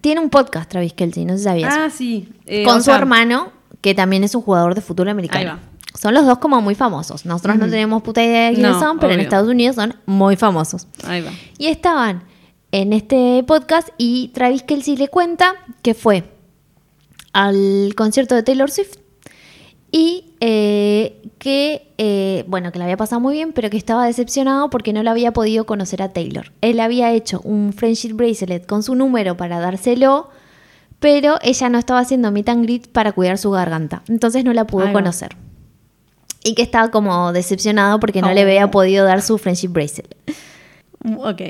tiene un podcast, Travis Kelsey, no sé si sabías, Ah, sí. eh, con su sea, hermano, que también es un jugador de fútbol americano. Ahí va. Son los dos como muy famosos. Nosotros no tenemos puta idea de quiénes No, son, pero en. Estados Unidos son muy famosos. Ahí va. Y estaban en este podcast y Travis Kelsey le cuenta que fue al concierto de Taylor Swift y eh, que, eh, bueno, que le había pasado muy bien, pero que estaba decepcionado porque no le había podido conocer a Taylor. Él había hecho un friendship bracelet con su número para dárselo, pero ella no estaba haciendo meet and greet para cuidar su garganta. Entonces no la pudo conocer. Y que estaba como decepcionado porque no Oh. le había podido dar su friendship bracelet. Mm, Ok.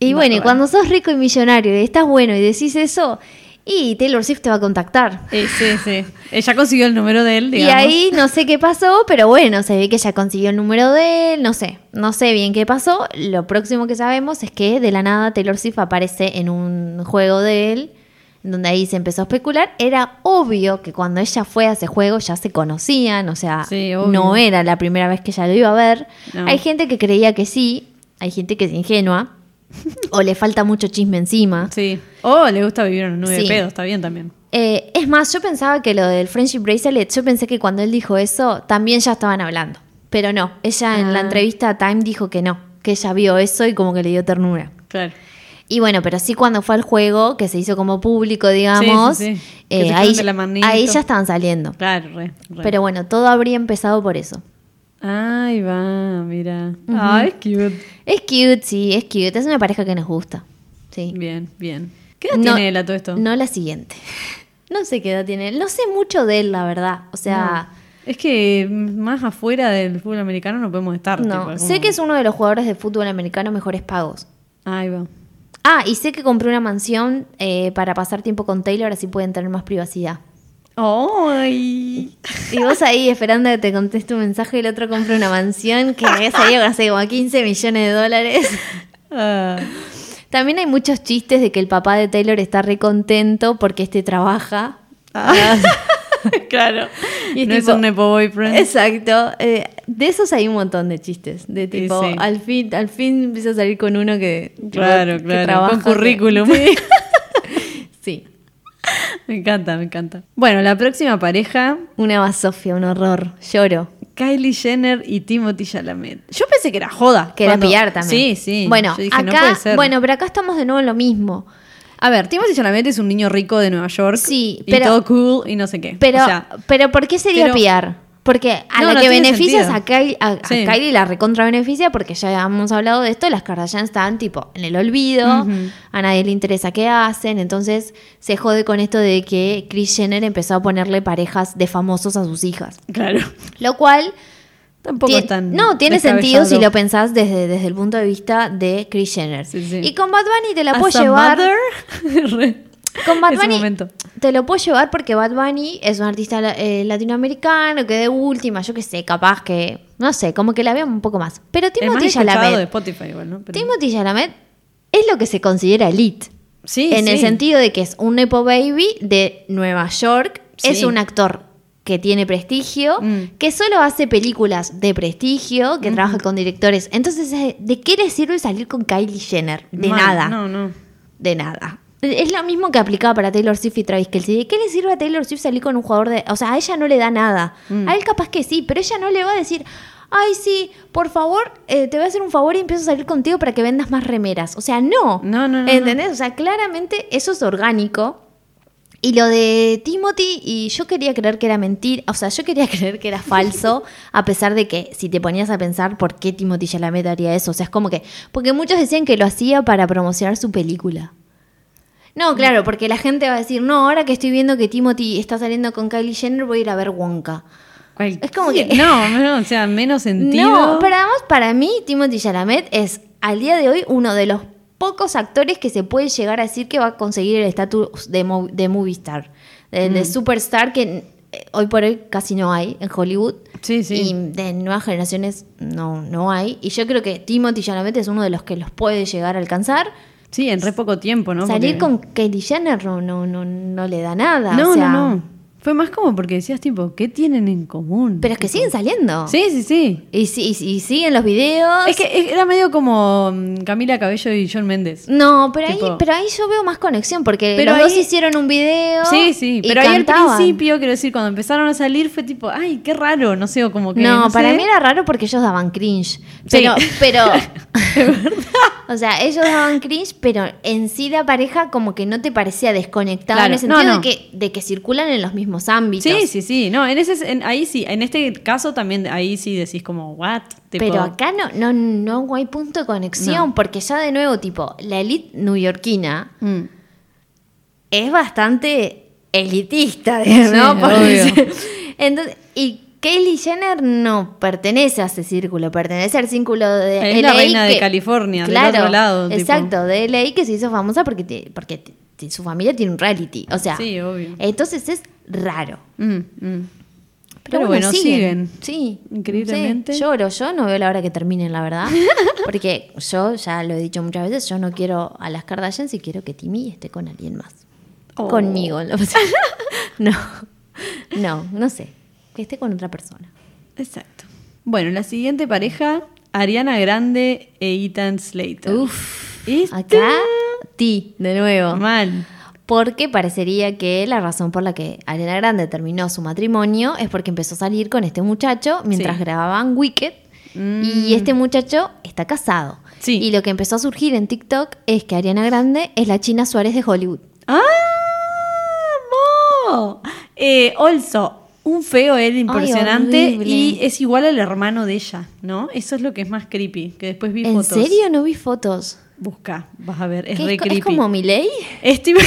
Y bueno, y cuando sos rico y millonario y estás bueno y decís eso, y Taylor Swift te va a contactar. Eh, sí, sí. Ella consiguió el número de él, digamos. Y ahí no sé qué pasó, pero bueno, se ve que ella consiguió el número de él, no sé, no sé bien qué pasó. Lo próximo que sabemos es que de la nada Taylor Swift aparece en un juego de él, donde ahí se empezó a especular. Era obvio que cuando ella fue a ese juego ya se conocían, o sea, Sí, no era la primera vez que ella lo iba a ver. No. Hay gente que creía que sí, hay gente que es ingenua, o le falta mucho chisme encima. Sí. O le gusta vivir en una nube Sí. de pedo, está bien también. Eh, es más, yo pensaba que lo del Friendship Bracelet, yo pensé que cuando él dijo eso, también ya estaban hablando. Pero no, ella en la Ah. entrevista a Time dijo que no, que ella vio eso y como que le dio ternura. Claro. Y bueno, pero sí cuando fue al juego, que se hizo como público, digamos, Sí, sí, sí. Que eh, ahí, ya estaban saliendo. Claro, re, re. Pero bueno, todo habría empezado por eso. Ahí va, mira. Ay, es cute. Es cute, sí, es cute. Es una pareja que nos gusta. Sí. Bien, bien. ¿Qué edad No- tiene él a todo esto? No la siguiente. No sé qué edad tiene. él. No sé mucho de él, la verdad. O sea, No. Es que más afuera del fútbol americano no podemos estar. no. tipo, Sé que es uno de los jugadores de fútbol americano mejores pagos. Ahí va. Ah, y sé que compró una mansión eh, para pasar tiempo con Taylor, así pueden tener más privacidad. ¡Ay! Y vos ahí esperando a que te conteste un mensaje, el otro compra una mansión que salió hace como 15 millones de dólares. Ah, También hay muchos chistes de que el papá de Taylor está re contento porque este trabaja. Ah. claro. Y es no es un nepo boyfriend. Exacto. Eh, de esos hay un montón de chistes. De tipo, sí. al fin, al fin empieza a salir con uno que, Claro, que claro, trabaja, con que- currículum. Sí. Sí. Me encanta, me encanta. Bueno, la próxima pareja, Una basofia, un horror. Lloro. Kylie Jenner y Timothy Chalamet. Yo pensé que era joda. Que era pillar también. Sí, sí. Bueno, Yo dije, acá, no puede ser. bueno, pero acá estamos de nuevo en lo mismo. A ver, Timothy Chalamet es un niño rico de Nueva York. Sí, y pero- todo cool y no sé qué. Pero, O sea, pero ¿por qué sería pero- piar? Porque a No, la no que beneficias sentido. a Kylie, a, a Sí. Kylie la recontra beneficia porque ya hemos hablado de esto, las Kardashian están tipo en el olvido, a nadie le interesa qué hacen, entonces se jode con esto de que Kris Jenner empezó a ponerle parejas de famosos a sus hijas. claro. Lo cual Tampoco Tien- tan. no, tiene sentido si lo pensás desde, desde el punto de vista de Kris Jenner. Sí, sí. Y con Bad Bunny te la a llevar. mother. Con Bad Bunny te lo puedo llevar porque Bad Bunny es un artista eh, latinoamericano que de última, yo qué sé, capaz que, no sé, como que la veo un poco más. Pero Timothy escuchado de Chalamet, Spotify igual, ¿no? Pero- Timothy Chalamet es lo que se considera elite. Sí, en el sentido de que es un Nepo Baby de Nueva York, es un actor que tiene prestigio, Mm. que solo hace películas de prestigio, que trabaja con directores. Entonces, eh, ¿de qué le sirve salir con Kylie Jenner? De Mal, nada. No, no. De nada. Es lo mismo que aplicaba para Taylor Swift y Travis Kelce. ¿De qué le sirve a Taylor Swift salir con un jugador de.? O sea, a ella no le da nada. Mm. A él capaz que sí, pero ella no le va a decir. Ay, sí, por favor, eh, te voy a hacer un favor y empiezo a salir contigo para que vendas más remeras. O sea, no. No, no, no, ¿Entendés? O sea, claramente eso es orgánico. Y lo de Timothy, y yo quería creer que era mentira, o sea, yo quería creer que era falso, a pesar de que si te ponías a pensar por qué Timothy Chalamet haría eso, o sea, es como que, porque muchos decían que lo hacía para promocionar su película. No, claro, porque la gente va a decir, no, ahora que estoy viendo que Timothy está saliendo con Kylie Jenner, voy a ir a ver Wonka. Es como que- No, no, o sea, menos sentido. No, pero además para mí Timothy Chalamet es al día de hoy uno de los pocos actores que se puede llegar a decir que va a conseguir el estatus de, mo- de movie star, de, Mm. de superstar que eh, hoy por hoy casi no hay en Hollywood. Sí, sí. Y de nuevas generaciones no, no hay. Y yo creo que Timothy Chalamet es uno de los que los puede llegar a alcanzar. Sí, en re poco tiempo, ¿no? Salir Porque- con Kylie Jenner no, no, no, no le da nada. No, o sea, no, no. Fue más como porque decías, tipo, ¿qué tienen en común? Pero es que siguen saliendo. Sí, sí, sí. Y, sí- y- y siguen los videos. Es que era medio como mm, Camila Cabello y John Méndez. No, pero ahí, Tipo- pero ahí yo veo más conexión, porque Pero los dos ahí- hicieron un video. Sí, sí, y pero ahí al cantaban. principio, quiero decir, cuando empezaron a salir fue tipo, ay, qué raro, no sé, o como que... No, para sé. mí era raro porque ellos daban cringe. Pero, pero. O sea, ellos daban cringe, pero en sí la pareja como que no te parecía desconectada Claro, en el sentido no, no. De, que, de que circulan en los mismos ámbitos. Sí, sí, sí. No, en ese, en- ahí sí. En este caso también, ahí sí decís como, what? Tipo, Pero acá no, no, no hay punto de conexión, No. porque ya de nuevo, tipo, la elite neoyorquina mm, es bastante elitista, ¿no? Sí, obvio. Entonces, y Kylie Jenner no pertenece a ese círculo, pertenece al círculo de Es la LA reina de California, del claro, otro lado, tipo. Exacto, de LA que se hizo famosa porque, porque su familia tiene un reality. O sea, Sí, obvio. entonces es raro. mm, mm. Pero, Pero bueno, siguen. siguen. Sí. Increíblemente. Sí, lloro, yo no veo la hora que terminen, la verdad. Porque yo, ya lo he dicho muchas veces, yo no quiero a las Kardashians y quiero que Timmy esté con alguien más. Oh. Conmigo. ¿no? no, no, no sé. Que esté con otra persona. Exacto. Bueno, la siguiente pareja, Ariana Grande e Ethan Slater. Uf, Este- acá, ti, de nuevo. Mal. Porque parecería que la razón por la que Ariana Grande terminó su matrimonio es porque empezó a salir con este muchacho mientras Sí. grababan Wicked. Mm. Y este muchacho está casado. Sí. Y lo que empezó a surgir en TikTok es que Ariana Grande es la China Suárez de Hollywood. ¡Ah! ¡Mo! Eh, also, un feo él impresionante horrible. y es igual al hermano de ella, ¿no? Eso es lo que es más creepy, que después vi ¿En fotos. serio no vi fotos? Busca, vas a ver, es ¿Qué re es, creepy. es como Miley? Es tipo-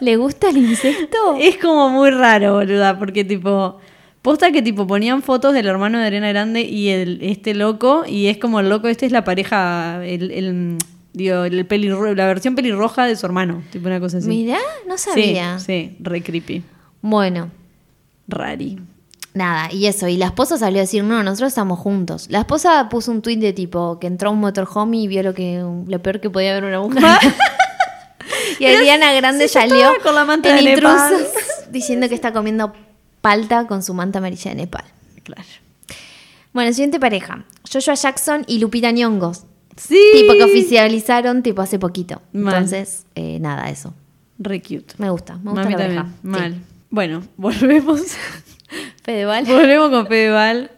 ¿Le gusta el insecto? es como muy raro, boluda, porque tipo... Posta que tipo ponían fotos del hermano de Ariana Grande y el, este loco, y es como el loco, este es la pareja, el, el, digo, el pelirro- la versión pelirroja de su hermano, tipo una cosa así. Mirá, no sí, sabía. sí, re creepy. Bueno, Rari. Nada, y eso, y la esposa salió a decir, no, nosotros estamos juntos. La esposa puso un tuit de tipo que entró a un motorhome y vio lo que lo peor que podía ver una mujer. y Ariana Grande salió con la manta en de intrusos diciendo que está comiendo palta con su manta amarilla de Nepal. Claro. Bueno, siguiente pareja, Joshua Jackson y Lupita Nyong'o. Sí. Tipo que oficializaron tipo hace poquito. Mal. Entonces, eh, nada, eso. Re cute. Me gusta, me gusta la pareja. Mal. Bueno, volvemos. Fedeval. volvemos con Fedeval.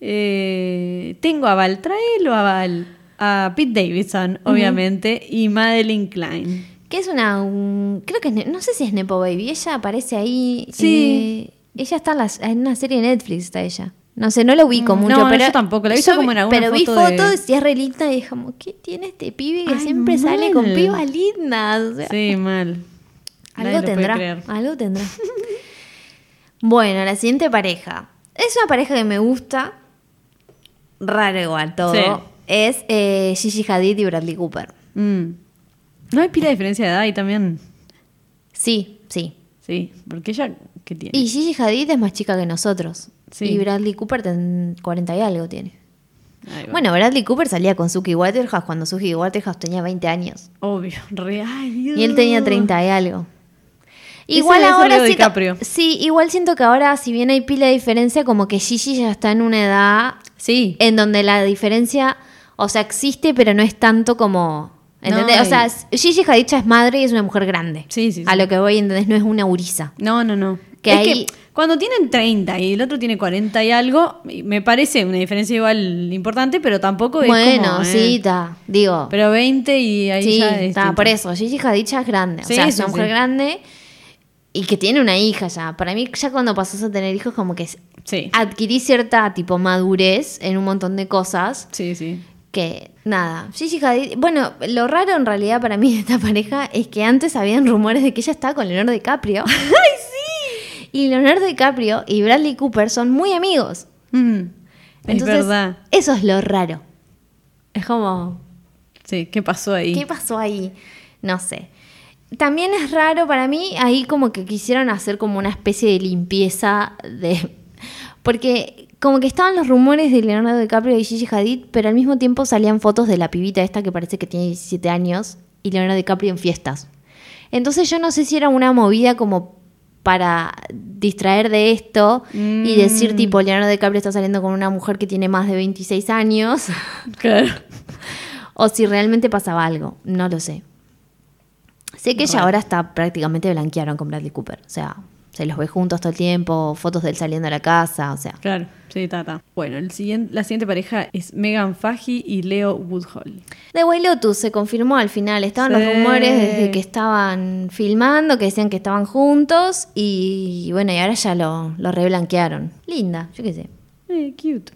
Eh, tengo a Val, tráelo a Val. A Pete Davidson, obviamente, y Madeline Klein. Que es una. un- creo que es no sé si es Nepo Baby. Ella aparece ahí. Sí. eh, ella está en, una serie de Netflix, está ella. No sé, no la ubico Mm, mucho. no, pero yo tampoco, la he visto como en alguna Pero vi foto de- fotos y es re linda y dije, ¿qué tiene este pibe que Ay, siempre sale con pibas lindas? O sea, Sí, mal. Algo tendrá. Algo tendrá. Bueno, la siguiente pareja. Es una pareja que me gusta. Raro igual todo. Sí. Es eh, Gigi Hadid y Bradley Cooper. Mm. No hay pila de diferencia de edad ahí también. Sí, sí. Sí, porque ella, ¿qué tiene? Y Gigi Hadid es más chica que nosotros. Sí. Y Bradley Cooper ten 40 y algo tiene. Bueno, Bradley Cooper salía con Suki Waterhouse cuando Suki Waterhouse tenía 20 años. Obvio, re, ay, Dios. Y él tenía 30 y algo. Igual ahora siento, sí, igual siento que ahora si bien hay pila de diferencia, como que Gigi ya está en una edad Sí. en donde la diferencia, o sea, existe, pero no es tanto como ¿entendés? No, o sea, Gigi Hadid ya es madre y es una mujer grande. Sí, sí, A sí. lo que voy, ¿entendés? No es una gurisa. No, no, no. Que es ahí- que cuando tienen 30 y el otro tiene 40 y algo, me parece una diferencia igual importante, pero tampoco es Bueno, como, eh, sí, está. Digo, Pero 20 y ahí sí, ya es. Por eso, Gigi Hadid ya es grande. Sí, o sea, es una mujer sí. grande y que tiene una hija ya. Para mí, ya cuando pasas a tener hijos, como que Sí. adquirí cierta tipo madurez en un montón de cosas Sí, sí. que nada. Gigi Hadid, bueno, lo raro en realidad para mí de esta pareja es que antes habían rumores de que ella estaba con Leonardo DiCaprio. ¡Ay, sí! Y Leonardo DiCaprio y Bradley Cooper son muy amigos. Mm, es verdad. Eso es lo raro. Es como, Sí, ¿qué pasó ahí? ¿qué pasó ahí? No sé. También es raro para mí, ahí como que quisieron hacer como una especie de limpieza de... Porque como que estaban los rumores de Leonardo DiCaprio y Gigi Hadid, pero al mismo tiempo salían fotos de la pibita esta que parece que tiene 17 años y Leonardo DiCaprio en fiestas. Entonces yo no sé si era una movida como para distraer de esto y decir Mm. tipo Leonardo DiCaprio está saliendo con una mujer que tiene más de 26 años Claro. o si realmente pasaba algo, no lo sé. Sé que ella ahora está prácticamente blanquearon con Bradley Cooper, o sea, se los ve juntos todo el tiempo, fotos de él saliendo a la casa, o sea. Claro, sí, está. Bueno, el siguiente, la siguiente pareja es Megan Faji y Leo Woodhull. De White Lotus se confirmó al final, estaban Sí. los rumores desde que estaban filmando, que decían que estaban juntos y bueno, y ahora ya lo, lo reblanquearon. Linda, yo qué sé. Eh, cute.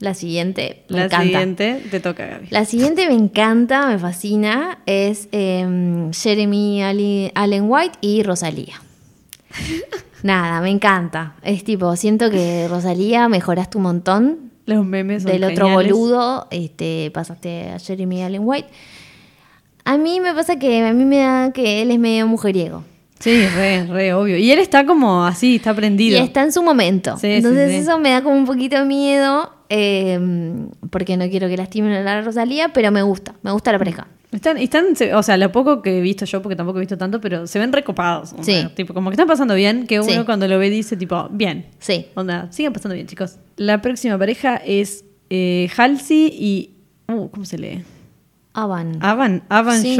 La siguiente, me La encanta. siguiente te toca, Gaby. La siguiente me encanta, me fascina, es em, Jeremy Allen White y Rosalía. Nada, me encanta. Es tipo, siento que Rosalía mejoraste un montón Los memes son del otro boludo, este, pasaste a Jeremy Allen White. A mí me pasa que a mí me da que él es medio mujeriego. Sí, re, re, obvio. Y él está como así, está Y prendido. está en su momento. Sí, Entonces sí. eso me da como un poquito de miedo, eh, porque no quiero que lastimen a la Rosalía, pero me gusta, me gusta la pareja. Están, o sea, lo poco que he visto yo, porque tampoco he visto tanto, pero se ven recopados. Sí. tipo, como que están pasando bien, que uno Sí. cuando lo ve dice, tipo, bien. Sí. Onda, sigan pasando bien, chicos. La próxima pareja es eh, Halsey y. uh, ¿Cómo se lee? Avan. Avan, Avan Sí.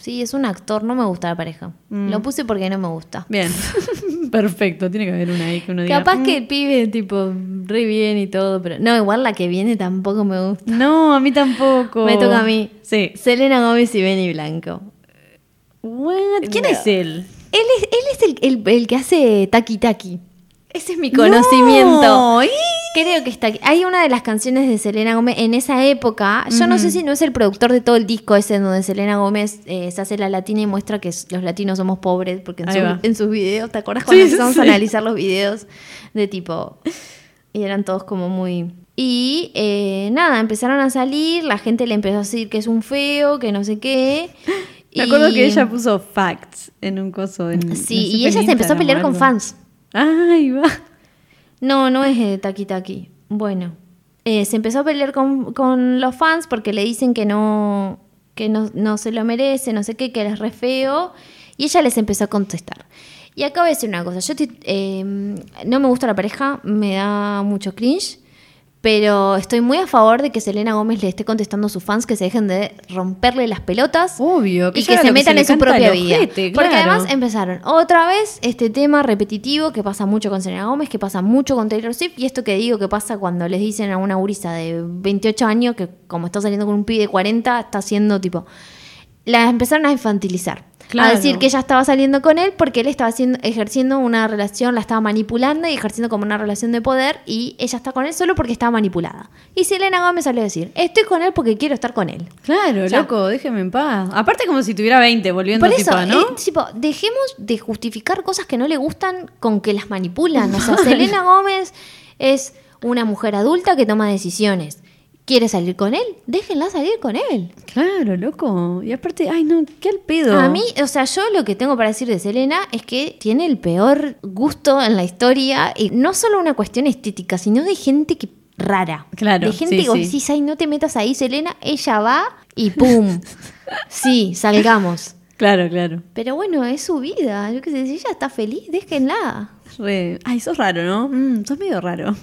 Sí, es un actor, no me gusta la pareja. Mm. Lo puse porque no me gusta. Bien. Perfecto, tiene que haber una ahí que uno diga. Capaz "Mm, que el pibe, tipo, re bien y todo, pero no, igual la que viene tampoco me gusta. No, a mí tampoco. Me toca a mí. Sí. Selena Gómez y Benny Blanco. What? ¿Quién No. es él? Él es, él es el, el- el que hace Taki Taki. Ese es mi conocimiento. No, ¿y? Creo que está aquí. Hay una de las canciones de Selena Gómez en esa época. Yo no sé si no es el productor de todo el disco ese donde Selena Gómez eh, se hace la latina y muestra que los latinos somos pobres. Porque en, su- sus videos, ¿te acuerdas Sí, cuando sí, empezamos sí. a analizar los videos de tipo. Y eran todos como muy. Y eh, nada, empezaron a salir. La gente le empezó a decir que es un feo, que no sé qué. Me acuerdo y- que ella puso facts en un coso. En, no sé Sí, y ella se empezó a pelear con fans. Ay, va. No, no es de Taki Taki. Bueno, eh, se empezó a pelear con, con los fans porque le dicen que no, que no, no se lo merece, no sé qué, que él es re feo. Y ella les empezó a contestar. Y acá voy a decir una cosa. Yo eh, no me gusta la pareja, me da mucho cringe. Pero estoy muy a favor de que Selena Gómez le esté contestando a sus fans que se dejen de romperle las pelotas. Obvio, que y que se que metan se en su propia vida. ojete, Porque además empezaron otra vez este tema repetitivo que pasa mucho con Selena Gómez, que pasa mucho con Taylor Swift, y esto que digo que pasa cuando les dicen a una gurisa de 28 años que como está saliendo con un pibe de 40, está haciendo tipo... La empezaron a infantilizar. Claro. A decir que ella estaba saliendo con él porque él estaba haciendo, ejerciendo una relación, la estaba manipulando y ejerciendo como una relación de poder y ella está con él solo porque estaba manipulada. Y Selena Gómez salió a decir, estoy con él porque quiero estar con él. Claro, O sea, loco, déjeme en paz. Aparte como si tuviera 20, volviendo Por eso, tipo, ¿no? eh, tipo, dejemos de justificar cosas que no le gustan con que las manipulan. O sea, Selena Gómez es una mujer adulta que toma decisiones. ¿Quiere salir con él? Déjenla salir con él. Claro, loco. Y aparte, ay no, qué al pedo. A mí, o sea, yo lo que tengo para decir de Selena es que tiene el peor gusto en la historia. Y no solo una cuestión estética, sino de gente que rara. Claro, De gente sí, que sí. decís, ay, no te metas ahí, Selena. Ella va y ¡pum! sí, salgamos. Claro, claro. Pero bueno, es su vida. Yo qué sé, si ella está feliz, déjenla. Re- Ay, sos raro, ¿no? Mm, sos medio raro.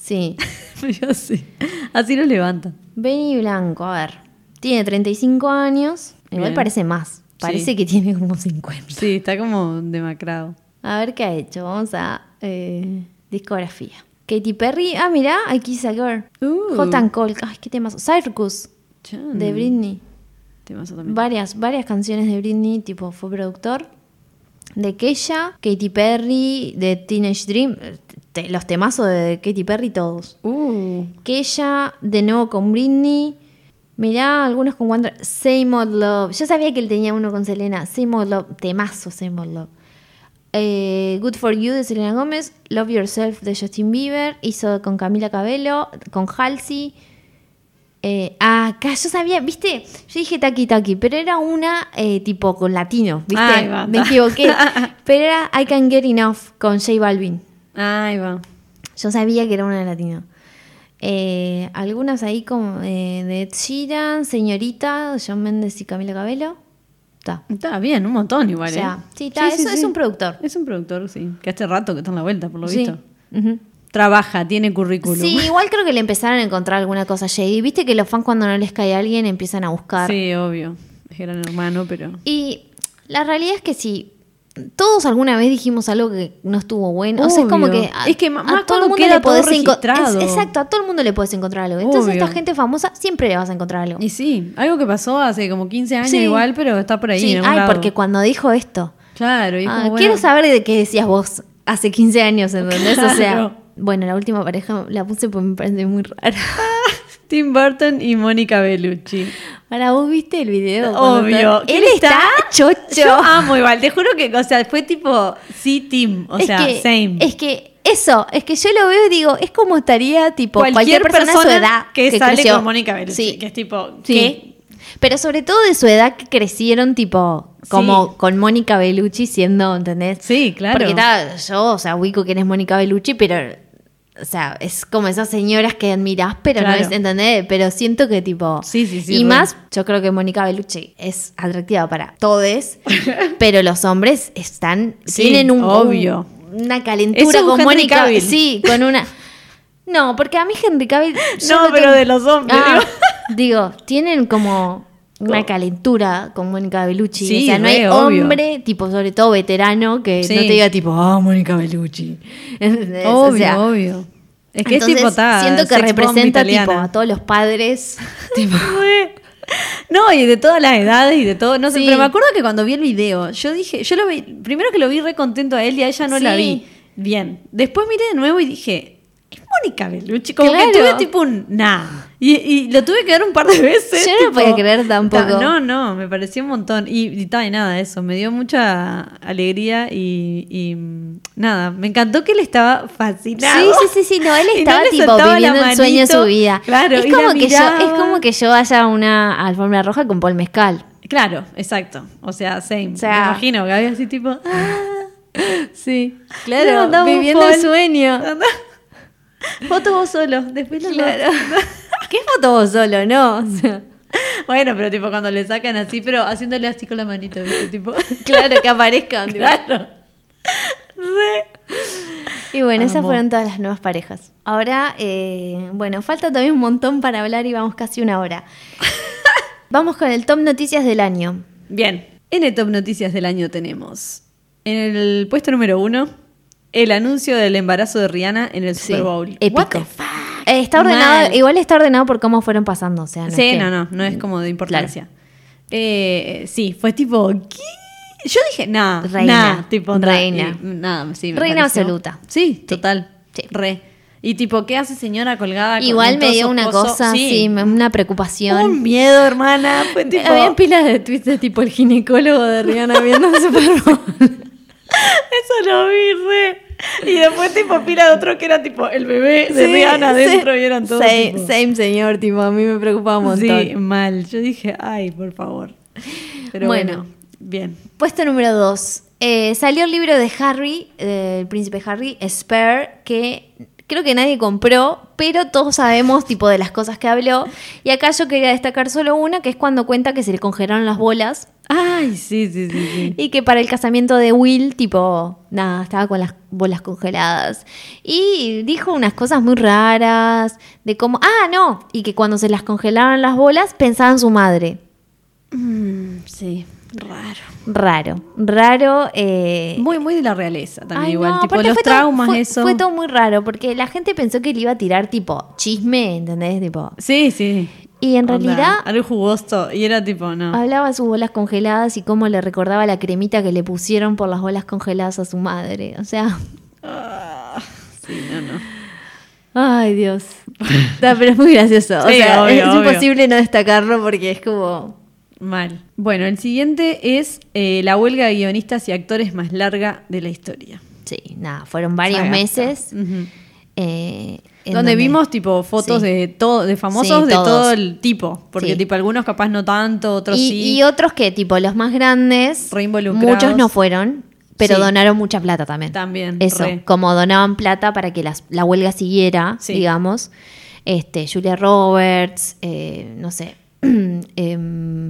Sí. Yo sí. Así lo levanta. Benny Blanco, a ver. Tiene 35 años. Igual Bien. parece más. Parece Sí. que tiene como 50. Sí, está como demacrado. A ver qué ha hecho. Vamos a eh, discografía. Katy Perry. Ah, mira, aquí Kiss a Girl. Uh. Hot and Cold. Ay, qué temas. Circus Chan. de Britney. Temazo también. Varias, varias canciones de Britney, tipo, fue productor. De Kesha, Katy Perry, de Teenage Dream. eh, te- los temazos de Katy Perry, todos. Uh, de nuevo con Britney. Mirá, algunos con Wonder. Same Old Love. Yo sabía que él tenía uno con Selena. Same Old Love. Temazo, Same Old Love. Eh, Good for You de Selena Gómez. Love Yourself de Justin Bieber. Hizo con Camila Cabello. Con Halsey. Eh, acá yo sabía, viste, yo dije Taki Taki, pero era una eh, tipo con latino, viste, Ay, me equivoqué, pero era I Can Get Enough con J Balvin. ahí va. Yo sabía que era una de latino. Eh, algunas ahí como eh, de Ed Sheeran, Señorita, John Méndez y Camila Cabello. Está. Está bien, un montón igual, O sea, ¿eh? sí, está, es un productor. Es un productor, sí. Que hace rato que está en la vuelta, por lo Sí. visto. Ujú. Trabaja, tiene currículum. Sí, igual creo que le empezaron a encontrar alguna cosa shady. Viste que los fans cuando no les cae alguien empiezan a buscar. Sí, obvio. Es gran hermano, pero. Y la realidad es que si todos alguna vez dijimos algo que no estuvo bueno. O sea, es como Obvio. que. a- Es que a más todo el mundo queda le podés todo enco- registrado. es- Exacto, a todo el mundo le puedes encontrar algo. Entonces, Obvio. esta gente famosa siempre le vas a encontrar algo. Y sí, algo que pasó hace como 15 años Sí. igual, pero está por ahí. Sí, en ay, lado. porque cuando dijo esto. Claro, es Ah, bueno, Quiero saber de qué decías vos hace 15 años, ¿entendés? O sea, Claro. Bueno, la última pareja la puse porque me parece muy rara. Tim Burton y Mónica Bellucci. Ahora, ¿vos viste el video? Obvio. está- ¿Quién Él está chocho. Yo amo igual, te juro que, o sea, fue tipo, sí, Tim, o es sea, que, same. Es que eso, es que yo lo veo y digo, es como estaría tipo cualquier, persona, de su edad que, sale creció. con Mónica Bellucci, Sí, que es tipo, sí. ¿qué? Pero sobre todo de su edad que crecieron tipo como Sí. con Mónica Bellucci siendo, ¿entendés? Sí, claro. Porque está, yo, o sea, ubico quién es Mónica Bellucci, pero, o sea, es como esas señoras que admirás, pero Claro. no es, ¿entendés? Pero siento que tipo... Sí, sí, sí, Y re. más, yo creo que Mónica Bellucci es atractiva para todos, pero los hombres están, Sí, tienen un, obvio. un- una calentura con Mónica. Sí, con una... No, porque a mí Henry Cavill... No, pero tengo- de los hombres, Ah, digo. digo, tienen como una calentura con Mónica Bellucci. Sí, o sea, no hay obvio. hombre, tipo, sobre todo veterano, que Sí. no te diga tipo, ah, Mónica Bellucci. ¿Entendés? O Obvio, sea, obvio. Es que entonces, es tipo, ta, siento que representa tipo a todos los padres. tipo. No, y de todas las edades y de todo, no sé, Sí. pero me acuerdo que cuando vi el video, yo dije, yo lo vi, primero que lo vi re contento a él y a ella no la vi bien. Después miré de nuevo y dije, Mónica Bellucci, como Claro. que tuve tipo un nah. Y, y lo tuve que ver un par de veces. Yo no podía creer tampoco. ta- No, no, me pareció un montón. Y, y, ta, y nada, eso, me dio mucha alegría y, y, mm, nada, me encantó que él estaba fascinado. Sí, sí, sí, sí, no, él estaba tipo viviendo el sueño de su vida. Claro, es como que yo, es como que yo vaya a una alfombra roja con Paul Mezcal. Claro, exacto. O sea, same. O sea- me imagino que había así tipo. ah, Sí, Le mandamos viviendo Paul. el sueño. Foto vos solo, después lo Claro. ¿Qué foto vos solo, no? O sea, Bueno, pero tipo cuando le sacan así, pero haciéndole así con la manito, ¿viste? Tipo. claro, que aparezcan. claro. Re. Y bueno, esas fueron todas las nuevas parejas. Ahora, eh, bueno, falta todavía un montón para hablar y vamos casi una hora. vamos con el top noticias del año. Bien. En el top noticias del año tenemos. En el puesto número uno, el anuncio del embarazo de Rihanna en el Super Bowl. épico. What the fuck? Eh, está ordenado, Mal. igual está ordenado por cómo fueron pasando, o sea, no sí, es que- no, no, no es como de importancia. Eh, sí, fue tipo, ¿qué? Yo dije, nada, Reina, nah, tipo, nah, reina. sí, me Reina pareció. absoluta. Sí, total, sí. re. Y tipo, ¿qué hace señora colgada? con- Igual me dio una cosa, sí, me- una preocupación. Un miedo, hermana. Fue tipo, Habían pilas de tweets de tipo el ginecólogo de Rihanna viendo el Super Bowl. Eso lo vi, re. Y después tipo pila de otro que era tipo el bebé de Sí, Rihanna sí. adentro y eran todos Same, tipo- same, señor, tipo, a mí me preocupaba un montón. Sí, mal. Yo dije, ay, por favor. Pero Bueno. bueno, bien. Puesto número 2. salió el libro de Harry, del príncipe Harry, Spare, que creo que nadie compró, pero todos sabemos tipo de las cosas que habló. Y acá yo quería destacar solo una, que es cuando cuenta que se le congelaron las bolas Ay, sí, sí, sí, sí. y que para el casamiento de Will, tipo, nada, estaba con las bolas congeladas. Y dijo unas cosas muy raras, de cómo, ah, no, y que cuando se las congelaron las bolas pensaba en su madre. Mm, sí, raro. Raro, raro. Eh, Muy, muy de la realeza también Ay, igual. no, tipo los todo- traumas, fue, eso. Fue todo muy raro, porque la gente pensó que le iba a tirar tipo chisme, ¿entendés? Tipo. Sí, sí. Y en Onda, realidad Algo jugoso. Y era tipo, no. hablaba de sus bolas congeladas y cómo le recordaba la cremita que le pusieron por las bolas congeladas a su madre. O sea, Ah, sí, no, no. ay Dios. No, pero es muy gracioso. o Sí, sea, obvio, es obvio. imposible no destacarlo porque es como. Mal. Bueno, el siguiente es eh, la huelga de guionistas y actores más larga de la historia. Sí, nada, fueron varios meses. Ujú. Eh, Donde vimos tipo fotos Sí. de todo, de famosos Sí, de todo el tipo. Porque Sí. tipo algunos capaz no tanto, otros y, sí. y otros que, tipo, los más grandes, muchos no fueron, pero donaron mucha plata también. También, Eso, re. como donaban plata para que las- la huelga siguiera, digamos. Este, Julia Roberts, eh, no sé, em,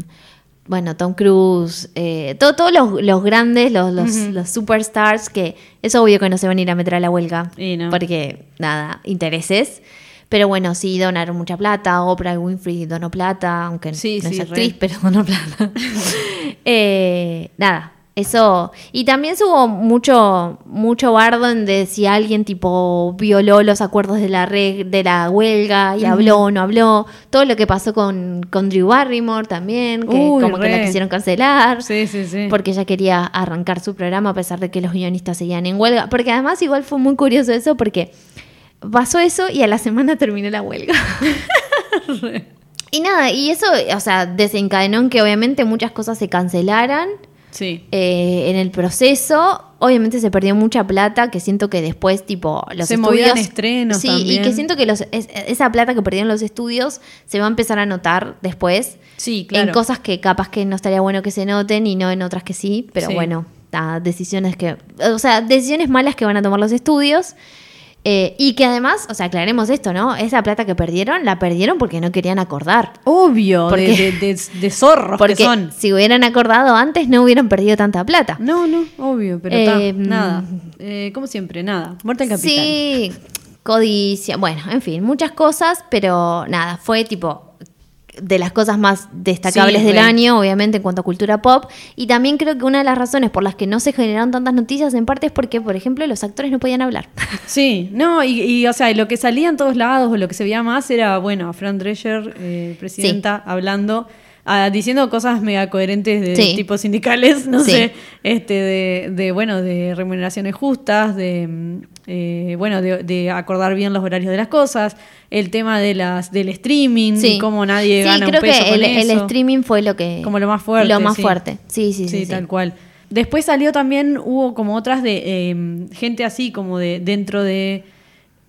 bueno, Tom Cruise, eh, todo- todos los, los grandes, los, los, los superstars, que es obvio que no se van a ir a meter a la huelga, Y no. porque nada, intereses. Pero bueno, sí donaron mucha plata. Oprah Winfrey donó plata, aunque Sí, no es sí, actriz, re. pero donó plata. Eh, nada, Eso, y también hubo mucho, mucho bardo en de si alguien tipo violó los acuerdos de la reg- de la huelga y habló o no habló. Todo lo que pasó con, con Drew Barrymore también, que Uy, como que la quisieron cancelar. Sí, sí, sí. Porque ella quería arrancar su programa a pesar de que los guionistas seguían en huelga. Porque además igual fue muy curioso eso porque pasó eso y a la semana terminó la huelga. y nada, y eso, o sea, desencadenó en que obviamente muchas cosas se cancelaran Sí. eh, en el proceso. Obviamente se perdió mucha plata, que siento que después, tipo, los Se estudios... movían estrenos Sí, también. y que siento que los, es- esa plata que perdieron los estudios se va a empezar a notar después Sí, claro. en cosas que capaz que no estaría bueno que se noten y no en otras que sí, pero Sí. bueno, ah, decisiones que, o sea, decisiones malas que van a tomar los estudios. Eh, y que además, o sea, aclaremos esto, ¿no? Esa plata que perdieron, la perdieron porque no querían acordar. Obvio, de, Porque- de, de- de zorros Porque que son. si hubieran acordado antes, no hubieran perdido tanta plata. No, no, obvio, pero Eh, ta, nada. Eh, como siempre, nada. Muerte al capital. Sí, codicia, bueno, en fin, muchas cosas, pero nada, fue tipo de las cosas más destacables Sí, del año, obviamente en cuanto a cultura pop, y también creo que una de las razones por las que no se generaron tantas noticias en parte es porque, por ejemplo, los actores no podían hablar. Sí, no, y, y, o sea, lo que salía en todos lados o lo que se veía más era, bueno, a Fran Drescher, eh, presidenta, hablando, ah, diciendo cosas mega coherentes de Sí. tipo sindicales, no Sí. sé, este, de, de, bueno, de remuneraciones justas, de, mm, eh, bueno, de, de acordar bien los horarios de las cosas, el tema de las del streaming, Sí. y cómo nadie gana creo un peso que con el, el eso. streaming fue lo que... Como lo más fuerte, Lo más sí. fuerte, sí, sí, sí. Sí, sí. tal cual. Después salió también, hubo como otras de eh, gente así, como de dentro de.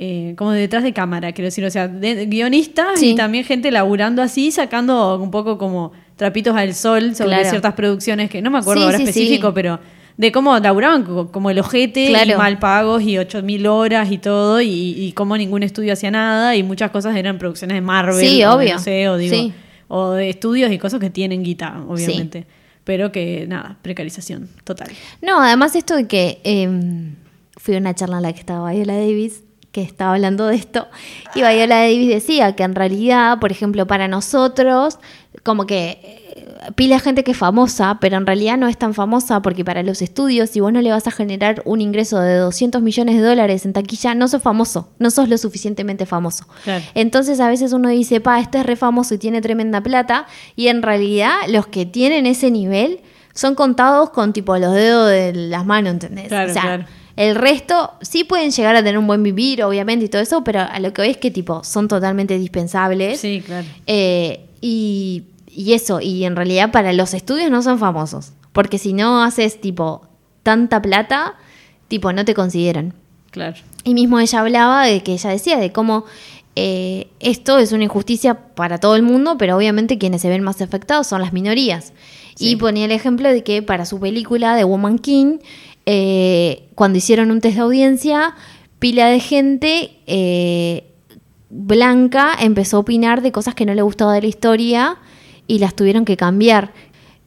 Eh, como de detrás de cámara, quiero decir, o sea, de- guionistas Sí. y también gente laburando así, sacando un poco como trapitos al sol sobre Claro. ciertas producciones que no me acuerdo Sí, ahora sí, específico, pero de cómo laburaban co- como el ojete Claro. y mal pagos y 8000 horas y todo, y, y cómo ningún estudio hacía nada, y muchas cosas eran producciones de Marvel, Sí, de, obvio. no sé, o digo, o de estudios y cosas que tienen guita, obviamente. Pero que nada, precarización total. No, además esto de que eh, fui a una charla en la que estaba Viola Davis, que estaba hablando de esto, y Viola Davis decía que en realidad, por ejemplo, para nosotros, como que eh, pila gente que es famosa, pero en realidad no es tan famosa porque para los estudios, si vos no le vas a generar un ingreso de 200 millones de dólares en taquilla, no sos famoso, no sos lo suficientemente famoso. Claro. Entonces a veces uno dice, pa, este es re famoso y tiene tremenda plata, y en realidad los que tienen ese nivel son contados con tipo los dedos de las manos, ¿entendés? Claro, o sea, claro. El resto sí pueden llegar a tener un buen vivir, obviamente, y todo eso, pero a lo que voy es que tipo son totalmente dispensables. Sí, claro. Eh, y, y eso, y en realidad para los estudios no son famosos, porque si no haces tipo tanta plata, tipo no te consideran. Claro. Y mismo ella hablaba de que ella decía de cómo eh, esto es una injusticia para todo el mundo, pero obviamente quienes se ven más afectados son las minorías. Sí. Y ponía el ejemplo de que para su película de Woman King, eh, cuando hicieron un test de audiencia, pila de gente eh, blanca empezó a opinar de cosas que no le gustaba de la historia y las tuvieron que cambiar.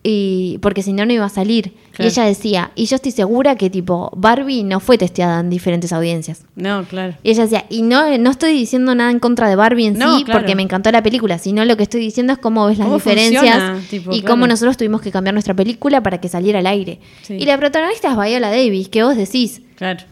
Y, porque si no, no iba a salir. Claro. Y ella decía, y yo estoy segura que tipo Barbie no fue testeada en diferentes audiencias. No, claro. Y ella decía, y no, no estoy diciendo nada en contra de Barbie en No, sí, claro. porque me encantó la película, sino lo que estoy diciendo es cómo ves las ¿Cómo diferencias? Tipo, y claro. cómo nosotros tuvimos que cambiar nuestra película para que saliera al aire. Sí. Y la protagonista es Viola Davis, que vos decís, Claro.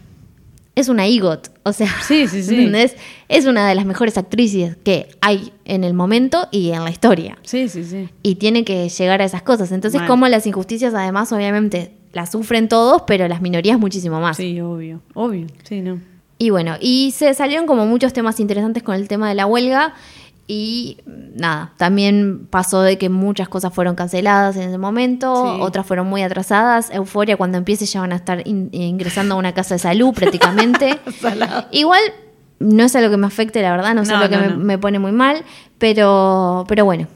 Es una EGOT, o sea, Sí, sí, sí. ¿entendés? Es una de las mejores actrices que hay en el momento y en la historia. Sí, sí, sí. Y tiene que llegar a esas cosas. Entonces, como las injusticias, además, obviamente, las sufren todos, pero las minorías muchísimo más. Sí, obvio. Obvio. Sí, no. Y bueno, y se salieron como muchos temas interesantes con el tema de la huelga. Y nada, también pasó de que muchas cosas fueron canceladas en ese momento, Sí. otras fueron muy atrasadas. Euforia, cuando empiece, ya van a estar in- ingresando a una casa de salud prácticamente. Igual no es algo que me afecte, la verdad, no es No, algo que no, me, pone muy mal, pero, pero bueno.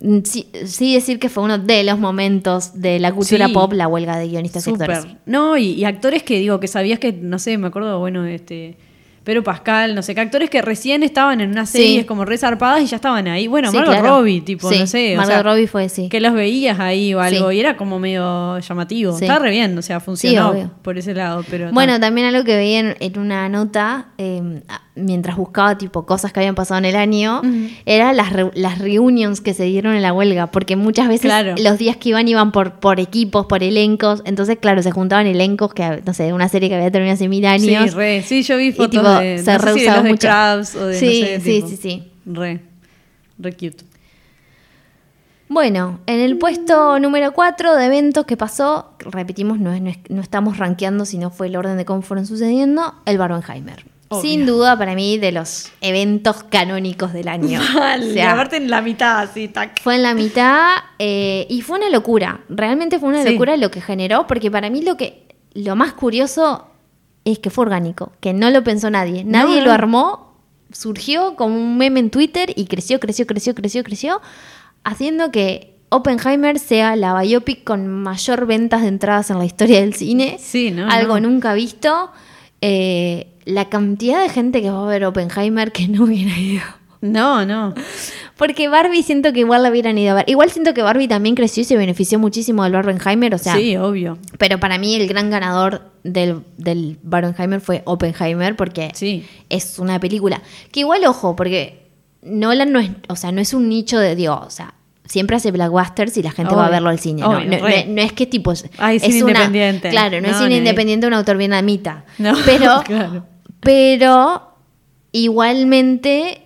Mm, Sí, sí decir que fue uno de los momentos de la cultura Sí. pop, la huelga de guionistas y actores. No, y, y actores que digo, que sabías que, no sé, me acuerdo, bueno, este. Pedro Pascal, no sé qué actores que recién estaban en unas series Sí. como re zarpadas y ya estaban ahí. Bueno, Sí, Margot claro. Robbie, tipo, Sí, no sé. o Margot sea, Robbie fue, sí. Que los veías ahí o algo y era como medio llamativo. Está re bien, o sea, funcionó por ese lado. Pero Bueno, ta. también algo que veía en, en una nota, eh, mientras buscaba tipo cosas que habían pasado en el año, era las, re- las reunions que se dieron en la huelga, porque muchas veces Claro. los días que iban iban por, por equipos, por elencos, entonces claro, se juntaban elencos que, no sé, una serie que había terminado hace mil años. Sí, re. Sí, yo vi Y, fotos de, se no si mucho. Krabs o de, Sí, no sé, sí, tipo, sí, sí. Re. Re cute. Bueno, en el puesto número 4 de eventos que pasó, repetimos, no, es- no, es- no estamos rankeando, sino fue el orden de cómo fueron sucediendo, el Barbenheimer. Obvio. Sin duda, para mí, de los eventos canónicos del año. O sea, aparte en la mitad, así, tac. fue en la mitad eh, y fue una locura. Realmente fue una Sí. locura lo que generó, porque para mí lo que lo más curioso es que fue orgánico, que no lo pensó nadie. Nadie no. lo armó, surgió como un meme en Twitter y creció, creció, creció, creció, creció, haciendo que Oppenheimer sea la biopic con mayor ventas de entradas en la historia del cine. Sí, no, Algo no. nunca visto. Eh, la cantidad de gente que va a ver Oppenheimer que no hubiera ido. No, no. Porque Barbie siento que igual la hubieran ido a ver. Igual siento que Barbie también creció y se benefició muchísimo del Barbenheimer, o sea. sí, obvio. Pero para mí el gran ganador del, del Barbenheimer fue Oppenheimer porque Sí. es una película. Que igual, ojo, porque Nolan no es, o sea, no es un nicho de Dios, o sea, siempre hace blockbusters y la gente va a verlo al cine. No, obvio, no, re. no- no es que tipo. Es, Ay, es cine una- independiente. Claro, no, es cine independiente de un autor vietnamita. No, pero, claro. pero igualmente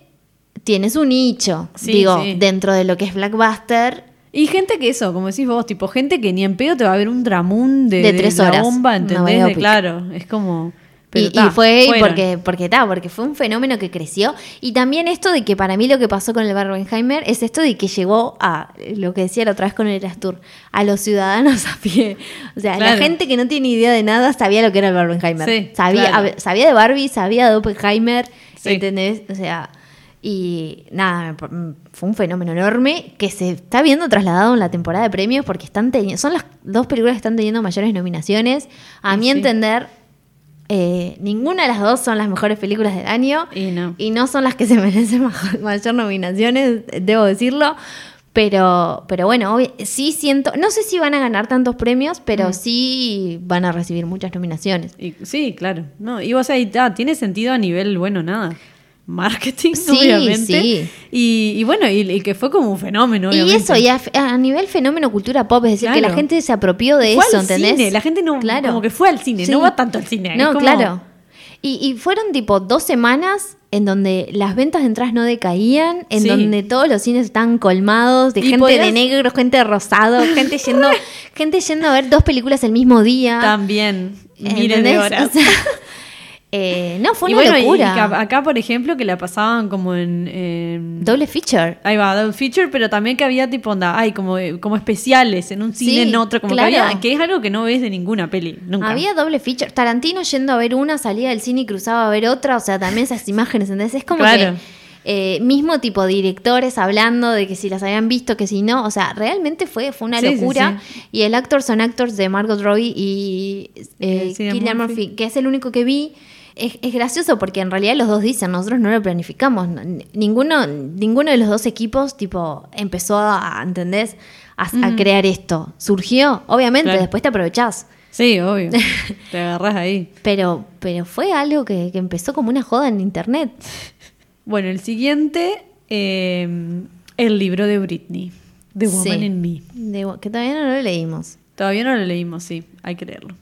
tiene su nicho. Sí, digo, sí. dentro de lo que es blockbuster. Y gente que eso, como decís vos, tipo, gente que ni en pedo te va a ver un dramún de, De tres horas, bomba, ¿entendés? De- claro, es como. pero y, ta, y fue fueron. porque porque ta, porque fue un fenómeno que creció y también esto de que para mí lo que pasó con el Barbenheimer es esto de que llegó a lo que decía la otra vez con el Tour a los ciudadanos a pie o sea la gente que no tiene idea de nada sabía lo que era el Barbenheimer Sí, sabía claro. sabía de Barbie sabía de Oppenheimer Sí. ¿entendés? o sea y nada, por- fue un fenómeno enorme que se está viendo trasladado en la temporada de premios porque están son las dos películas que están teniendo mayores nominaciones. A Y mi sí. entender, eh, ninguna de las dos son las mejores películas del año Y no. y no son las que se merecen mayor nominaciones, debo decirlo. Pero, pero bueno, sí siento, no sé si van a ganar tantos premios, pero Mm. sí van a recibir muchas nominaciones. Y- sí, claro. No, y vos ahí, ah, tiene sentido a nivel, bueno, nada. Marketing, Sí, obviamente. sí. Y, y bueno, y, y que fue como un fenómeno, Y eso, y a, a nivel fenómeno cultura pop, es decir, que la gente se apropió de Fue eso, al ¿entendés? cine, la gente no, Claro. como que fue al cine, Sí. no va tanto al cine. No, como- claro. Y, y fueron tipo dos semanas en donde las ventas de entradas no decaían, en Sí. donde todos los cines estaban colmados, de gente podías- de negro, gente de rosado, gente yendo, gente yendo a ver dos películas el mismo día. También, miles de horas. O sea, eh, no, fue y una bueno, y- y locura. acá, por ejemplo, que la pasaban como en... en- Doble feature. Ahí va, double feature, pero también que había tipo onda, ay, como, como especiales en un cine, Sí, en otro, como claro. que había, que es algo que no ves de ninguna peli, nunca. Había doble feature. Tarantino yendo a ver una, salía del cine y cruzaba a ver otra. O sea, también esas imágenes, ¿entendés? Es como Claro. que eh, mismo tipo directores hablando de que si las habían visto, que si no. O sea, realmente fue, fue una Sí, sí, locura. Y el actor son actors de Margot Robbie y eh, Eh, Cillian Cillian Murphy. Murphy, que es el único que vi. Es, es gracioso porque en realidad los dos dicen, nosotros no lo planificamos. Ninguno, ninguno de los dos equipos, tipo, empezó a, ¿entendés? A, a crear esto. Surgió, obviamente, Claro. después te aprovechás. Sí, obvio. Te agarras ahí. Pero, pero fue algo que, que empezó como una joda en internet. Bueno, el siguiente, eh, el libro de Britney, The Woman Sí. in Me. De- que todavía no lo leímos. Todavía no lo leímos, sí, hay que leerlo.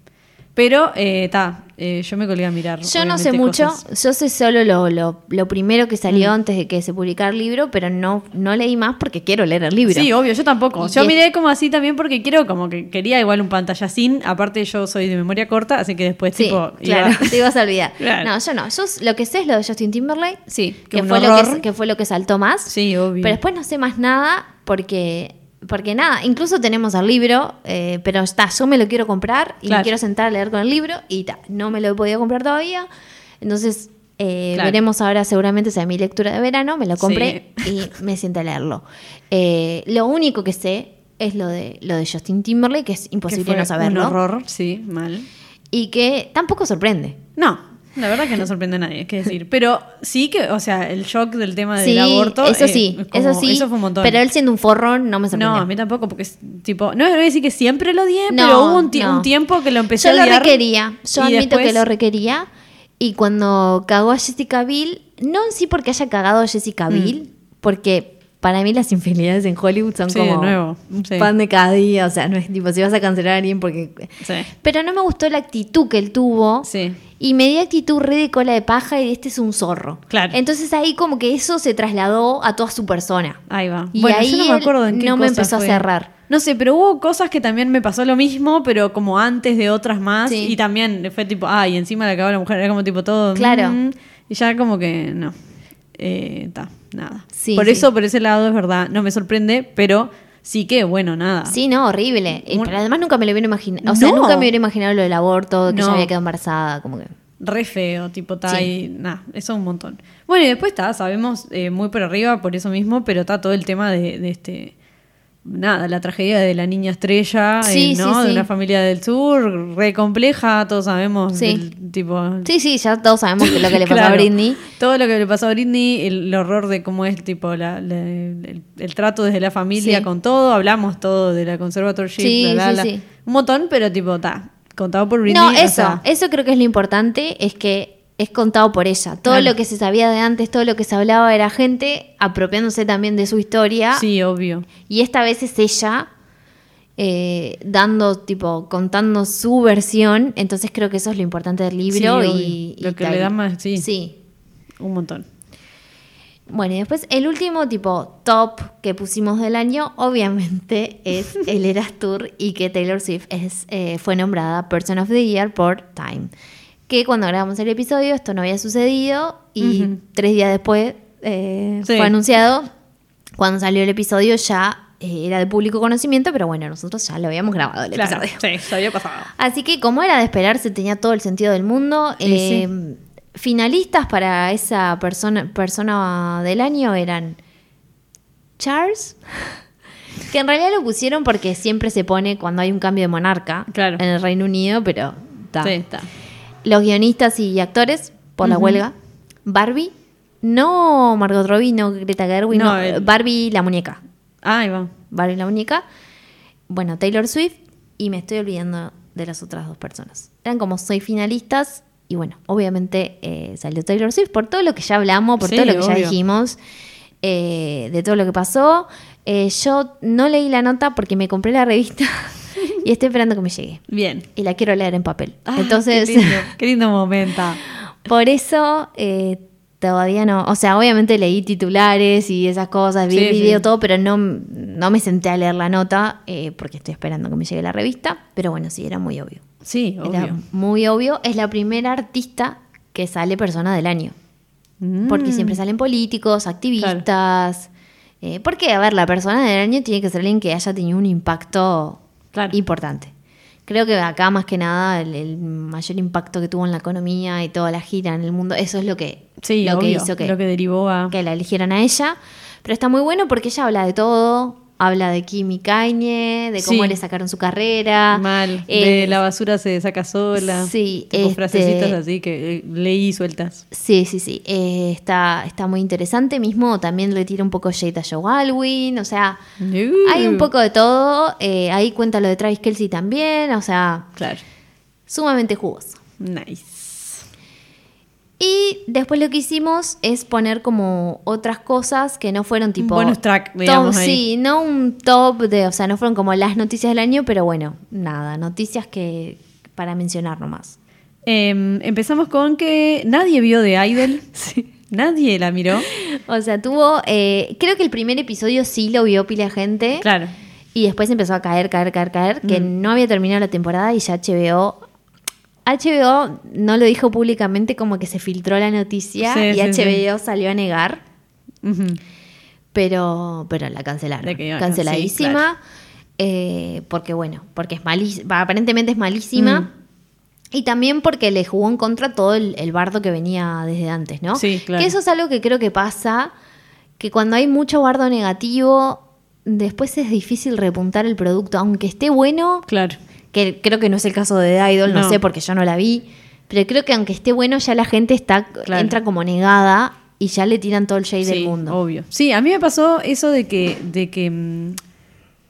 Pero, está, yo me colgué a mirar. Yo no sé mucho, cosas. yo sé solo lo, lo, lo primero que Mm. salió antes de que se publicara el libro, pero no, no leí más porque quiero leer el libro. Sí, obvio, yo tampoco. Y Yo es- miré como así también porque quiero, como que quería igual un pantallacín. Aparte, yo soy de memoria corta, así que después, Sí, tipo. claro, iba- te ibas a olvidar. Claro. No, yo no. Yo lo que sé es lo de Justin Timberlake, Sí, que, fue lo que, que fue lo que saltó más. Sí, obvio. Pero después no sé más nada porque, porque nada, incluso tenemos el libro, eh, pero está, yo me lo quiero comprar y Claro. me quiero sentar a leer con el libro y ta, no me lo he podido comprar todavía. Entonces eh, Claro. veremos ahora seguramente sea mi lectura de verano, me lo compré y me siento a leerlo. Eh, lo único que sé es lo de, lo de Justin Timberlake, que es que imposible fue no saberlo. Un horror, sí, mal. Y que tampoco sorprende. No, La verdad que no sorprende a nadie, es que decir. Pero sí que, o sea, el shock del tema del Sí, aborto. eso eh, sí, como- eso sí. Eso fue un montón. Pero él siendo un forrón no me sorprendió. no, a mí tampoco, porque es tipo. No voy a decir que siempre lo odié, No, pero hubo un, ti- no. un tiempo que lo empecé Yo a lo odiar. requería. Yo admito que lo requería. Y cuando cagó a Jessica Biel, no en sí porque haya cagado a Jessica Biel, porque para mí las infidelidades en Hollywood son. Sí, como de nuevo, sí. pan de cada día. O sea, no es tipo si vas a cancelar a alguien porque. Sí. Pero no me gustó la actitud que él tuvo. Sí. Y me dio actitud re de cola de paja y este es un zorro. Claro. Entonces ahí como que eso se trasladó a toda su persona. Ahí va. Y bueno, ahí yo no me acuerdo en qué no me empezó a cerrar. No sé, pero hubo cosas que también me pasó lo mismo, pero como antes de otras más. Sí. Y también fue tipo, ay, encima la acabó la mujer. Era como tipo todo. Claro. mm, y ya como que no. Eh, ta, nada. Sí, por sí. eso, por ese lado, es verdad, no me sorprende, pero sí que, bueno, nada. Sí, no, horrible. Un- Pero además nunca me lo hubiera imaginado. O sea, No. nunca me hubiera imaginado lo del aborto, que No. ella había quedado embarazada, como que. Re feo, tipo, ta, Sí. nada, eso es un montón. Bueno, y después está, sabemos eh, muy por arriba por eso mismo, pero está todo el tema de, de este. Nada, la tragedia de la niña estrella, Sí, eh, ¿no? sí, De una familia del sur, re compleja, todos sabemos. Tipo. Sí, sí, ya todos sabemos que lo que le pasó Claro. a Britney. Todo lo que le pasó a Britney, el, horror de cómo es tipo la- la- el, el trato desde la familia con todo, hablamos todo de la conservatorship, bla. sí. un montón, pero tipo, está, contado por Britney. No, o eso, sea, eso creo que es lo importante, es que es contado por ella. Todo Claro. lo que se sabía de antes, todo lo que se hablaba era gente apropiándose también de su historia. sí, obvio. Y esta vez es ella eh, dando, tipo, contando su versión. Entonces creo que eso es lo importante del libro. Sí, y, obvio. y Lo que tal. le da más- sí. Sí. Un montón. Bueno, y después el último tipo top que pusimos del año, obviamente, es el Eras Tour y que Taylor Swift es, eh, fue nombrada Person of the Year por Time. Que cuando grabamos el episodio esto no había sucedido y tres días después eh, Sí. fue anunciado. Cuando salió el episodio ya eh, era de público conocimiento, pero bueno, nosotros ya lo habíamos grabado el Claro, episodio. sí, se había pasado. Así que como era de esperarse, tenía todo el sentido del mundo. Sí, Eh, Finalistas para esa persona, persona del año eran Charles, que en realidad lo pusieron porque siempre se pone cuando hay un cambio de monarca Claro. en el Reino Unido, pero ta. Sí, está. Los guionistas y actores por la huelga. Barbie, no Margot Robbie, no Greta Gerwig, No, no, el- Barbie la muñeca. Ah, ahí va. Barbie la muñeca. Bueno, Taylor Swift y me estoy olvidando de las otras dos personas. Eran como seis finalistas y bueno, obviamente eh, salió Taylor Swift por todo lo que ya hablamos, por Sí, todo lo que ya dijimos, eh, de todo lo que pasó. Eh, yo no leí la nota porque me compré la revista y estoy esperando que me llegue. Bien. Y la quiero leer en papel. Ah, Entonces, Qué lindo, qué lindo momento. por eso eh, todavía no. O sea, obviamente leí titulares y esas cosas, vi Sí, el video, sí. todo, pero no, no me senté a leer la nota eh, porque estoy esperando que me llegue la revista. Pero bueno, sí, era muy obvio. Sí, Era obvio. muy obvio. Es la primera artista que sale persona del año. Porque Mm. siempre salen políticos, activistas. Eh, porque, a ver, la persona del año tiene que ser alguien que haya tenido un impacto Claro. importante. Creo que acá más que nada el, el mayor impacto que tuvo en la economía y toda la gira en el mundo, eso es lo que, Sí, lo que hizo que, lo que derivó a... que la eligieran a ella. Pero está muy bueno porque ella habla de todo. Habla de Kimi Kaine, de cómo Sí. le sacaron su carrera. Mal. Eh, de la basura se saca sola. sí, Tipo este- frasecitas así que eh, leí sueltas. Sí, sí, sí. Eh, está, está muy interesante. Mismo también le tira un poco shade a Joe Alwyn. O sea, hay un poco de todo. Eh, ahí cuenta lo de Travis Kelsey también. O sea, Claro. sumamente jugoso. Nice. Y después lo que hicimos es poner como otras cosas que no fueron tipo. bonus track, top- digamos, ahí. Sí, no un top de. O sea, no fueron como las noticias del año, pero bueno, nada, noticias que. para mencionar nomás. Em, empezamos con que nadie vio de Idol. Nadie la miró. O sea, tuvo. eh, creo que el primer episodio sí lo vio pila gente. Claro. Y después empezó a caer, caer, caer, caer, que Mm. no había terminado la temporada y ya HBO. HBO no lo dijo públicamente como que se filtró la noticia Sí, y sí, sí. HBO salió a negar, pero, pero la cancelaron. Canceladísima. claro. eh, porque bueno, porque es malísima, aparentemente es malísima. Mm. Y también porque le jugó en contra todo el, el bardo que venía desde antes, ¿no? Sí, claro. Que eso es algo que creo que pasa, que cuando hay mucho bardo negativo, después es difícil repuntar el producto, aunque esté bueno, Claro. Que creo que no es el caso de The Idol, no, No. sé porque yo no la vi, Pero creo que aunque esté bueno, ya la gente está Claro. entra como negada y ya le tiran todo el shade del mundo. obvio. Sí, a mí me pasó eso de que, de que mm,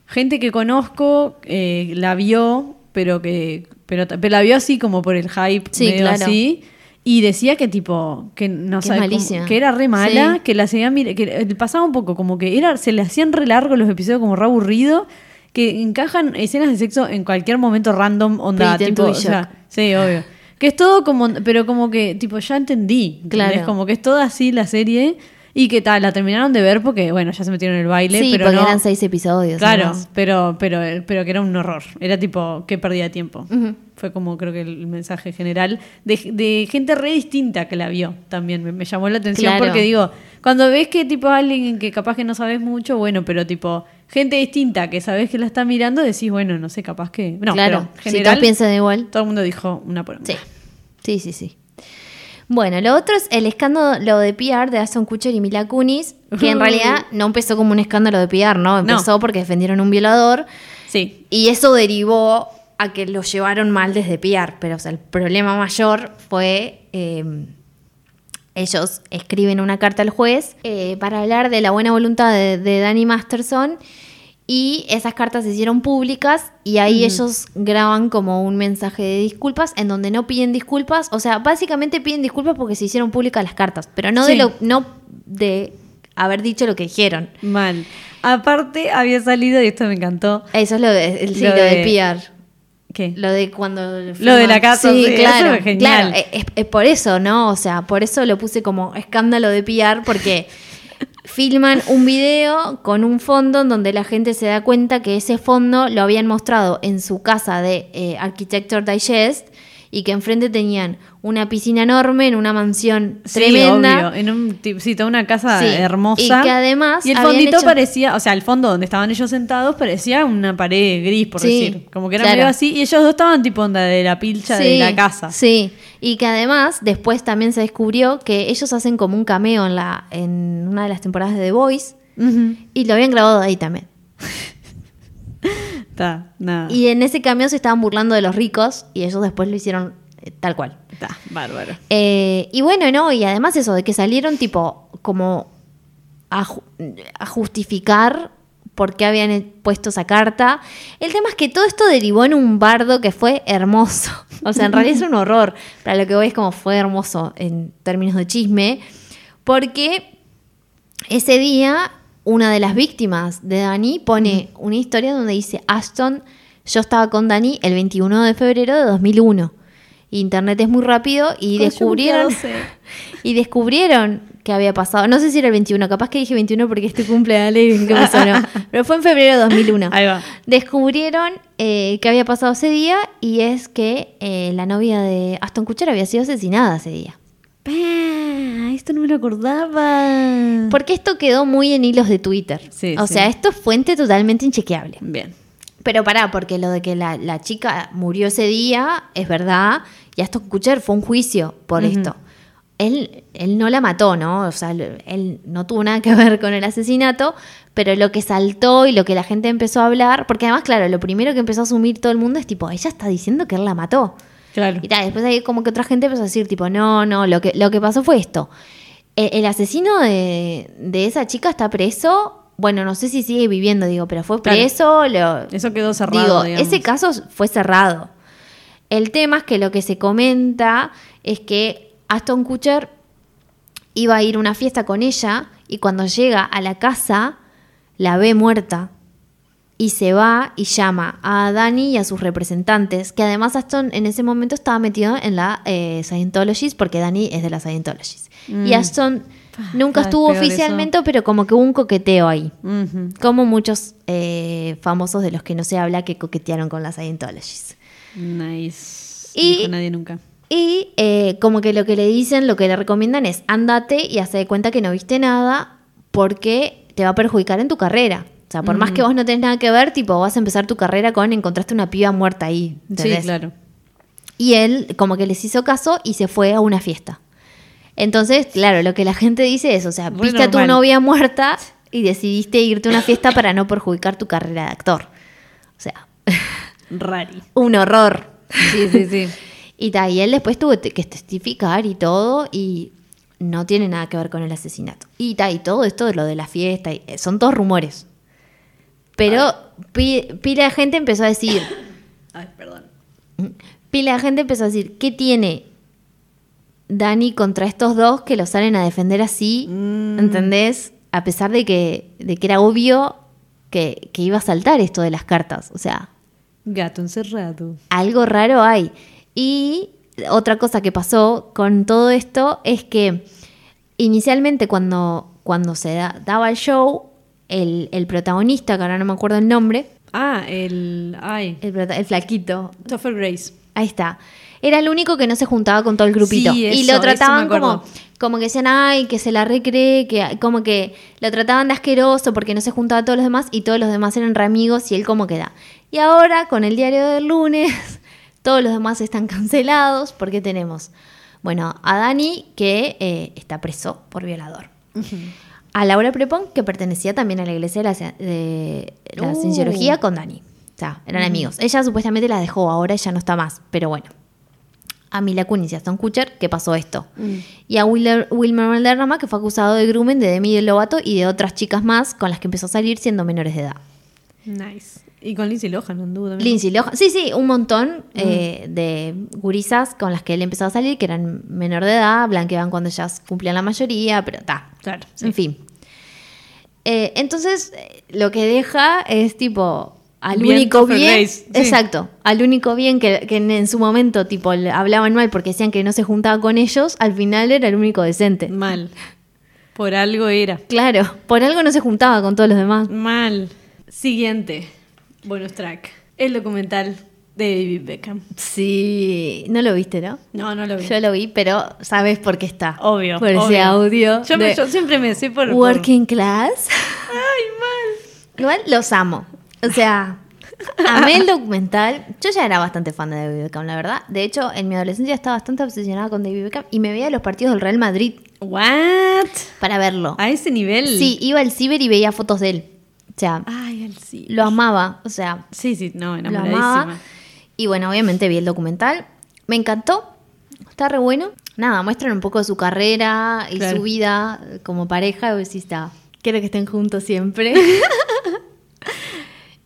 gente que conozco eh, la vio, pero que pero, pero la vio así como por el hype, Sí, medio claro. así. Y decía que tipo, que no Que sabe malísima. que era re mala, Sí. que la seguía mira- que pasaba un poco, como que era, se le hacían re largos los episodios como re aburrido, que encajan escenas de sexo en cualquier momento random, onda, Pretend tipo, o sea, sí, obvio. Que es todo como, pero como que, tipo, ya entendí. Claro. Como que es toda así la serie. Y que tal, la terminaron de ver porque, bueno, ya se metieron en el baile. sí, pero porque no, eran seis episodios. Claro, además. pero, pero, pero que era un horror. Era tipo, que perdía de tiempo. Fue como creo que el mensaje general de, de gente re distinta que la vio también. Me, me llamó la atención Claro. porque digo, cuando ves que tipo alguien que capaz que no sabes mucho, bueno, pero tipo gente distinta que sabes que la está mirando, decís, bueno, no sé, capaz que... No, claro. pero si general, todos piensan igual. todo el mundo dijo una por una. Sí. Sí, sí, sí. Bueno, lo otro es el escándalo de PR de Aston Kutcher y Mila Kunis, que en realidad no empezó como un escándalo de PR, ¿no? Empezó porque defendieron un violador Sí, y eso derivó a que lo llevaron mal desde PR. Pero o sea, el problema mayor fue... eh, ellos escriben una carta al juez eh, para hablar de la buena voluntad de, de Danny Masterson y esas cartas se hicieron públicas y ahí ellos graban como un mensaje de disculpas en donde no piden disculpas, o sea, básicamente piden disculpas porque se hicieron públicas las cartas, pero no de lo no de haber dicho lo que dijeron. mal. Aparte había salido, y esto me encantó, Eso es lo de, el, sí, Lo lo de, PR. ¿Qué? Lo de cuando... Lo de la casa, sí, eso claro. es genial. claro, es, es por eso, ¿no? O sea, por eso lo puse como escándalo de PR, porque filman un video con un fondo en donde la gente se da cuenta que ese fondo lo habían mostrado en su casa de eh, Architecture Digest y que enfrente tenían una piscina enorme en una mansión Sí, tremenda. obvio, en un sí, toda una casa Sí, hermosa. y que además Y el fondito hecho- parecía, o sea, el fondo donde estaban ellos sentados parecía una pared gris, por Sí, decir. Como que era claro. medio así. Y ellos dos estaban tipo onda de la pilcha de la casa. Sí, y que además después también se descubrió que ellos hacen como un cameo en, la, en una de las temporadas de The Voice y lo habían grabado ahí también. Nada. Y en ese cameo se estaban burlando de los ricos y ellos después lo hicieron tal cual. Está, bárbaro. Eh, y bueno, no, y además eso de que salieron tipo como a, ju- a justificar por qué habían eh, puesto esa carta. El tema es que todo esto derivó en un bardo que fue hermoso. O sea, en realidad es un horror. Para lo que voy es como fue hermoso en términos de chisme. Porque ese día una de las víctimas de Dani pone una historia donde dice, Aston, yo estaba con Dani el 21 de febrero de 2001. Internet es muy rápido y descubrieron y descubrieron que había pasado. No sé si era el 21, capaz que dije 21 porque este cumple de Ale que me sonó. Pero fue en febrero de 2001. Ahí va. Descubrieron eh, que había pasado ese día y es que eh, la novia de Aston Kutcher había sido asesinada ese día. Esto no me lo acordaba. Porque esto quedó muy en hilos de Twitter. Sí, o sí. sea, esto es fuente totalmente inchequeable. Bien. Pero pará, porque lo de que la, la chica murió ese día es verdad. Y Aston Kutcher fue un juicio por esto. Él, él no la mató, ¿no? O sea, él no tuvo nada que ver con el asesinato, pero lo que saltó y lo que la gente empezó a hablar, porque además, claro, lo primero que empezó a asumir todo el mundo es tipo, ella está diciendo que él la mató. Claro. Y tal, después ahí como que otra gente empezó a decir, tipo, no, no, lo que, lo que pasó fue esto. El, el asesino de, de esa chica está preso. Bueno, no sé si sigue viviendo, digo, pero fue Claro. preso. Lo, Eso quedó cerrado. digo, digamos. ese caso fue cerrado. El tema es que lo que se comenta es que Aston Kutcher iba a ir a una fiesta con ella y cuando llega a la casa la ve muerta y se va y llama a Dani y a sus representantes, que además Aston en ese momento estaba metido en la eh, Scientologist porque Dani es de la Scientologist. Y Mm. Aston nunca vez estuvo eso. oficialmente, pero como que hubo un coqueteo ahí. Como muchos eh, famosos de los que no se habla que coquetearon con la Scientologist. Nice. Y- Dijo nadie nunca. Y eh, como que lo que le dicen, lo que le recomiendan es andate y hace de cuenta que no viste nada porque te va a perjudicar en tu carrera. O sea, por más que vos no tenés nada que ver, tipo, vas a empezar tu carrera con encontraste una piba muerta ahí. Sí, claro. Y él como que les hizo caso y se fue a una fiesta. Entonces, claro, lo que la gente dice es, o sea, viste a tu novia muerta y decidiste irte a una fiesta para no perjudicar tu carrera de actor. O sea, Rari. un horror. Sí, sí, sí. Y, ta, y él después tuvo que testificar y todo, y no tiene nada que ver con el asesinato. Y, ta, y todo esto de lo de la fiesta, y, eh, son todos rumores. Pero pi- pila de gente empezó a decir, Ay, perdón. pila de gente empezó a decir, ¿qué tiene Dani contra estos dos que lo salen a defender así? Mm. ¿Entendés? A pesar de que, de que era obvio que, que iba a saltar esto de las cartas. O sea, Gato encerrado. algo raro hay. Y otra cosa que pasó con todo esto es que inicialmente cuando, cuando se da- daba el show, el, el protagonista, que ahora no me acuerdo el nombre, Ah, el. Ay. el flaquito, Topher Grace. ahí está, era el único que no se juntaba con todo el grupito. Sí, y lo trataban como, como que decían, ay, que se la recree, que como que lo trataban de asqueroso porque no se juntaba a todos los demás y todos los demás eran re amigos y él como que da. Y ahora, con el diario del lunes, todos los demás están cancelados porque tenemos, bueno, a Dani que eh, está preso por violador. A Laura Prepon, que pertenecía también a la iglesia de la, de la Uh. cienciología con Dani. O sea, eran amigos. Ella supuestamente la dejó, ahora ya no está más, pero bueno. A Mila Kunis y a Aston Kutcher, que pasó esto. Y a Willer- Wilmer Valderrama, que fue acusado de grumen de Demi Lovato y de otras chicas más con las que empezó a salir siendo menores de edad. Nice. Y con Lindsay Lohan anduvo también. Lindsay Lohan, sí, sí, un montón eh, de gurisas con las que él empezó a salir, que eran menor de edad, blanqueaban cuando ya cumplían la mayoría, pero está. Claro. En fin. Eh, entonces, eh, lo que deja es tipo al único bien. Sí. Exacto. Al único bien que, que en, su momento, tipo, le hablaban mal porque decían que no se juntaba con ellos, al final era el único decente. Mal. Por algo era. Claro, por algo no se juntaba con todos los demás. Mal. Siguiente. Bonus track. El documental de David Beckham. Sí, no lo viste, ¿no? No, no lo vi. Yo lo vi, pero sabes por qué está. Obvio. Por ese audio. Yo, me- de yo siempre me sé por. por- Working Class. Ay, mal. Igual los amo. O sea, amé el documental. Yo ya era bastante fan de David Beckham, la verdad. De hecho, en mi adolescencia estaba bastante obsesionada con David Beckham y me veía los partidos del Real Madrid What? para verlo. A ese nivel. Sí, iba al ciber y veía fotos de él. O sea, Ay, al sí. lo amaba. O sea, Sí, sí, no, lo enamoradísima. amaba. Y bueno, obviamente vi el documental. Me encantó. Está re bueno. Nada, muestran un poco de su carrera y Claro. su vida como pareja. Y está. Quiero que estén juntos siempre.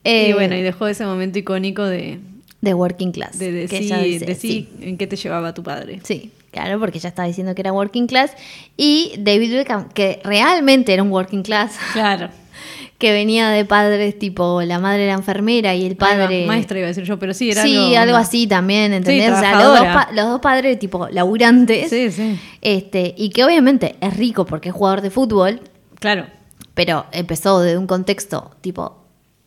y Eh, bueno, y dejó ese momento icónico de, de Working Class. de decir, sí. en qué te llevaba tu padre. Sí, claro, porque ella estaba diciendo que era Working Class. Y David Beckham, que realmente era un Working Class, Claro. que venía de padres tipo la madre era enfermera y el Padre. padre. Maestra iba a decir yo, pero sí, era sí, algo. así también, ¿entendés? Sí, o sea, dos, los dos padres tipo laburantes. Sí, sí. Este, y que obviamente es rico porque es jugador de fútbol, Claro. pero empezó de un contexto tipo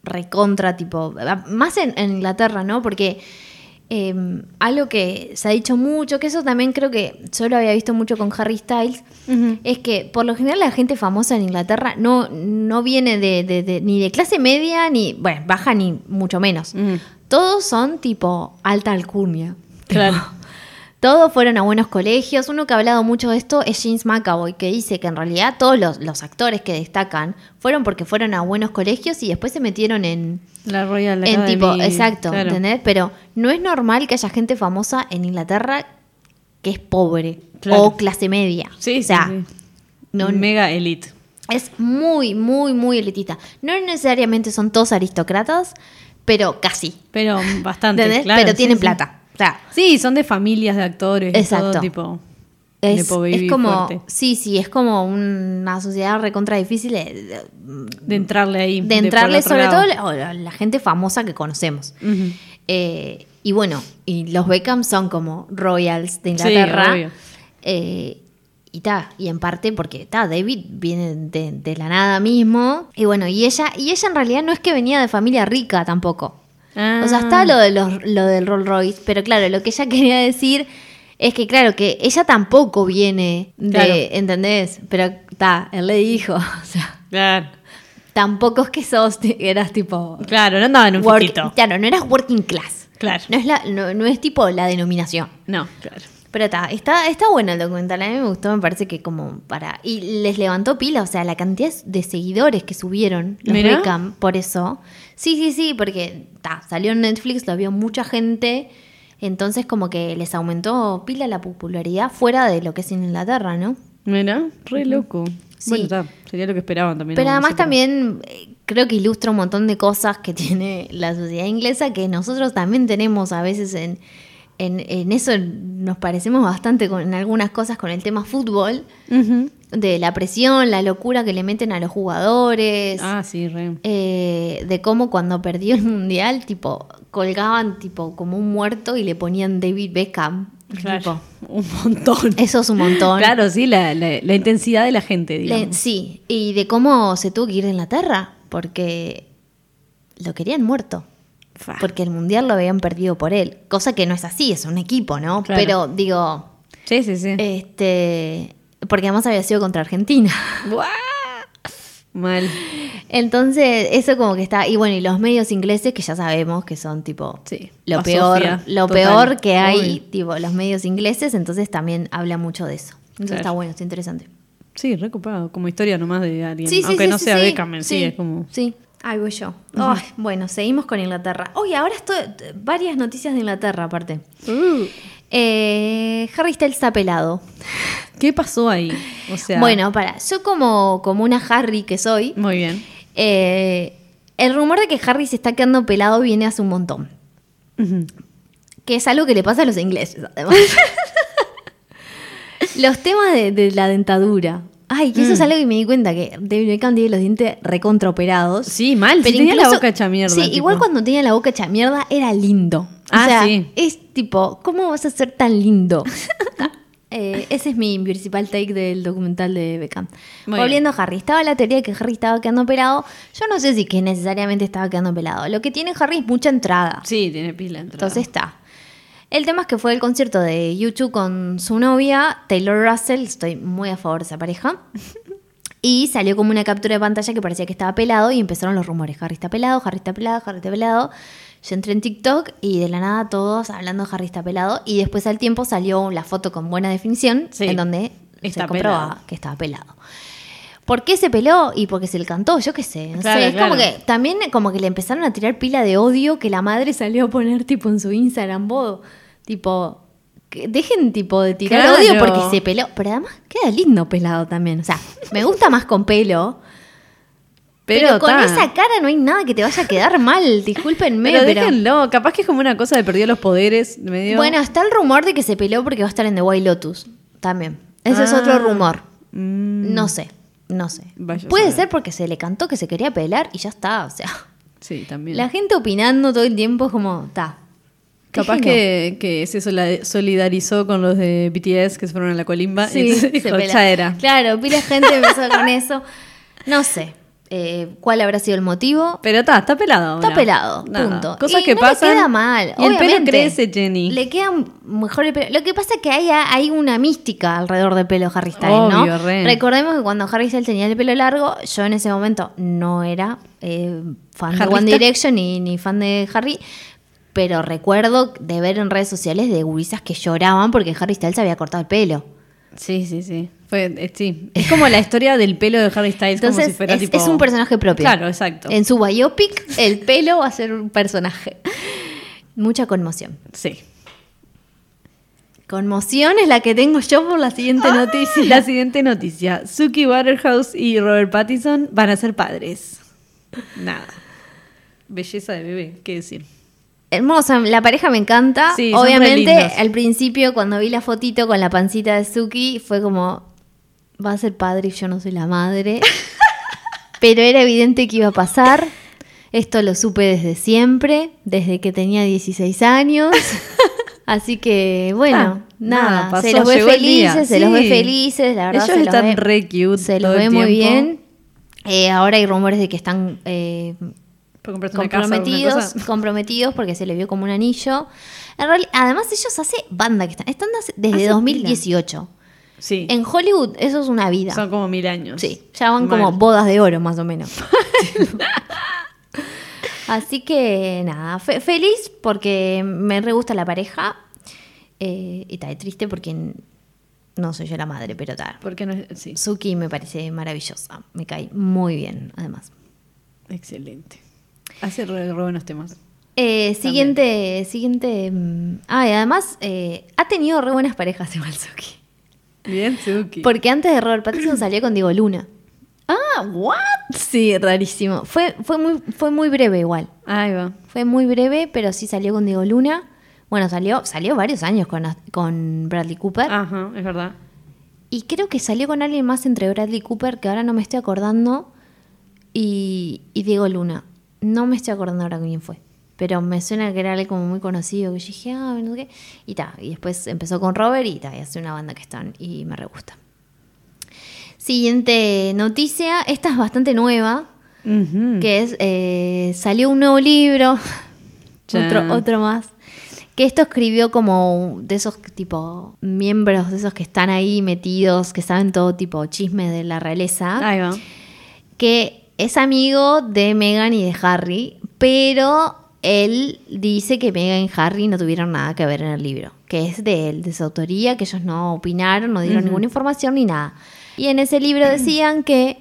recontra, tipo, más en, en Inglaterra, ¿no? Porque eh, algo que se ha dicho mucho, que eso también creo que yo lo había visto mucho con Harry Styles, es que por lo general la gente famosa en Inglaterra no, no viene de, de- de- ni de clase media, ni, bueno, baja ni mucho menos. Todos son tipo alta alcurnia. Claro. Todos fueron a buenos colegios. Uno que ha hablado mucho de esto es James McAvoy, que dice que en realidad todos los, los actores que destacan fueron porque fueron a buenos colegios y después se metieron en, La Royal en Academy, tipo, exacto, claro. ¿entendés? Pero no es normal que haya gente famosa en Inglaterra que es pobre Claro. o clase media. Sí, o sea, sí, sí. no- Mega elite. es muy, muy, muy elitista. No necesariamente son todos aristócratas, pero casi. Pero bastante. ¿Entendés? claro, pero tienen sí. plata. O sea, Sí, son de familias de actores. Exacto. todo tipo. es, como. fuerte. Sí, sí, es como una sociedad recontra difícil de, De entrarle ahí. de entrarle, sobre lado. todo la, la- gente famosa que conocemos. Eh, y bueno, y los Beckham son como royals de Inglaterra. Eh, y ta, y en parte porque ta, David viene de, de la nada mismo. Y bueno, y ella, y ella en realidad no es que venía de familia rica tampoco. O sea, Ah. está lo, de los, lo del Rolls Royce, pero claro, lo que ella quería decir es que, claro, que ella tampoco viene de, Claro. ¿entendés? Pero está, él le dijo, o sea, Claro. tampoco es que sos, eras tipo... Claro, no andaba en un work- claro, no eras working class. Claro. No es, la, no, no es tipo la denominación. No, claro. Pero está, está, está bueno el documental, a mí me gustó, me parece que como para... Y les levantó pila, o sea, la cantidad de seguidores que subieron los Mirá. Beckham por eso. Sí, sí, sí, porque ta, salió en Netflix, lo vio mucha gente, Entonces como que les aumentó pila la popularidad fuera de lo que es en Inglaterra, ¿no? Mira, re loco. Sí. Bueno, está, sería lo que esperaban también. Pero además también eh, creo que ilustra un montón de cosas que tiene la sociedad inglesa que nosotros también tenemos a veces en, en, en eso nos parecemos bastante con, en algunas cosas con el tema fútbol, de la presión, la locura que le meten a los jugadores. Ah, sí, re. eh, de cómo cuando perdió el mundial, tipo, colgaban tipo como un muerto y le ponían David Beckham. Tipo, Un montón. eso es un montón. Claro, sí, la, la- la intensidad de la gente, Le- digamos. sí, y de cómo se tuvo que ir de Inglaterra, porque lo querían muerto. Porque el mundial lo habían perdido por él. Cosa que no es así, es un equipo, ¿no? Claro. Pero digo, Sí, sí, sí. este. Porque además había sido contra Argentina. Buah. Mal. Entonces, eso como que está. Y bueno, y los medios ingleses que ya sabemos que son tipo Sí, lo peor, lo total. peor que hay, tipo, los medios ingleses, entonces también habla mucho de eso. Entonces Claro. está bueno, está interesante. Sí, recopado. Como historia nomás de alguien. Sí, sí, Aunque no sea. Beckham en Sí, es como. Sí, voy yo. Bueno, seguimos con Inglaterra. Oye, ahora estoy. Varias noticias de Inglaterra, aparte. Uh, Eh, Harry Styles está pelado. ¿Qué pasó ahí? O sea. Bueno, para, yo como, como una Harry que soy, Muy bien. eh, el rumor de que Harry se está quedando pelado viene hace un montón. Que es algo que le pasa a los ingleses, además. los temas de, de la dentadura. Ay, que eso es algo que me di cuenta que David Beckham tiene los dientes recontraoperados. Sí, mal. sí, tenía la boca hecha mierda. Sí, tipo. igual cuando tenía la boca hecha mierda era lindo. Ah, o sea, sí. es tipo, ¿cómo vas a ser tan lindo? Eh, ese es mi principal take del documental de Beckham. Muy Volviendo a Harry, estaba la teoría de que Harry estaba quedando pelado. Yo no sé si que necesariamente estaba quedando pelado. Lo que tiene Harry es mucha entrada. Sí, tiene pila. entrada. Entonces está. El tema es que fue el concierto de YouTube con su novia, Taylor Russell. Estoy muy a favor de esa pareja. Y salió como una captura de pantalla que parecía que estaba pelado y empezaron los rumores. Harry está pelado, Harry está pelado, Harry está pelado. Yo entré en TikTok y de la nada todos hablando de Harry está pelado. Y después al tiempo salió la foto con buena definición Sí. en donde se comprobaba pelado. que estaba pelado. ¿Por qué se peló? Y porque se le cantó, yo qué sé. No Claro, sé, es como que también como que le empezaron a tirar pila de odio que la madre salió a poner tipo en su Instagram, bodo. Tipo, que dejen tipo de tirar Claro. odio porque se peló. Pero además queda lindo pelado también. O sea, me gusta más con pelo. Pero, Pero, con ta. esa cara no hay nada que te vaya a quedar mal. Discúlpenme, Pero, pero. déjenlo. Capaz que es como una cosa de perdió los poderes. Medio. Bueno, está el rumor de que se peleó porque va a estar en The White Lotus. También. Ese es Ah. otro rumor. Mm, No sé, no sé. Vaya Puede ser porque se le cantó que se quería pelear y ya está. O sea, Sí, también. la gente opinando todo el tiempo es como, está. Capaz que, que se solidarizó con los de BTS que se fueron a la colimba. y entonces dijo, ya era. Claro, pila gente empezó con eso. No sé eh, cuál habrá sido el motivo. Pero está, está pelado. Está pelado, Nada. punto. Cosas Y que no pasan. Le queda mal. Y el pelo crece, Jenny. Le queda mejor el pelo. Lo que pasa es que hay, hay una mística alrededor del pelo Harry Styles, Obvio, ¿no? re. Recordemos que cuando Harry Styles tenía el pelo largo, yo en ese momento no era eh, fan de. One Direction ni, ni fan de Harry. Pero recuerdo de ver en redes sociales de gurisas que lloraban porque Harry Styles había cortado el pelo. Sí, sí, sí. Fue, eh, sí. Es como la historia del pelo de Harry Styles, como Entonces si fuera es, tipo. es un personaje propio. Claro, exacto. En su biopic, el pelo va a ser un personaje. Mucha conmoción. Sí. Conmoción es la que tengo yo por la siguiente noticia. La siguiente noticia. Suki Waterhouse y Robert Pattinson van a ser padres. Nada. Belleza de bebé, qué decir. Hermosa, la pareja me encanta. Sí, Obviamente, al principio, cuando vi la fotito con la pancita de Suki, fue como, va a ser padre y yo no soy la madre. Pero era evidente que iba a pasar. Esto lo supe desde siempre, desde que tenía 16 años. Así que, bueno, Ah, nada, pasó, se los ve felices, se los ve felices, la verdad. Ellos se los están ve- re cute Se los ve muy bien. Eh, ahora hay rumores de que están eh, ¿Para comprarte una casa o alguna comprometidos, comprometidos porque se le vio como un anillo. En realidad, además ellos hace banda que están, están desde Hace 2018. Sí. En Hollywood eso es una vida. Son como mil años. Sí, ya van Mal. como bodas de oro más o menos. Así que nada, fe- feliz porque me re gusta la pareja. Eh, y está triste porque no soy yo la madre, pero tal. Porque no sí. Suki me parece maravillosa, me cae muy bien además. Excelente. Hace re, re buenos temas. Eh, siguiente, siguiente. mm, Ah, y además eh, ha tenido re buenas parejas igual Suki. Bien, Suki. Porque antes de Robert Pattinson salió con Diego Luna. Ah, ¿what? Sí, rarísimo. Fue, fue, muy, fue muy breve igual. Ahí va. Fue muy breve, pero sí salió con Diego Luna. Bueno, salió, salió varios años con, con Bradley Cooper. Ajá, es verdad. Y creo que salió con alguien más entre Bradley Cooper, que ahora no me estoy acordando, y, y Diego Luna. No me estoy acordando ahora quién fue. Pero me suena que era alguien como muy conocido. Que yo dije, ah, no sé qué. Y ta. Y después empezó con Robert y ta. Y hace una banda que están. Y me re gusta. Siguiente noticia. Esta es bastante nueva. Que es. eh, salió un nuevo libro. Otro, otro más. Que esto escribió como de esos tipo miembros, de esos que están ahí metidos, que saben todo tipo chisme de la realeza Ahí va. que es amigo de Meghan y de Harry, pero él dice que Meghan y Harry no tuvieron nada que ver en el libro, que es de él, de su autoría, que ellos no opinaron, no dieron ninguna información ni nada. Y en ese libro decían que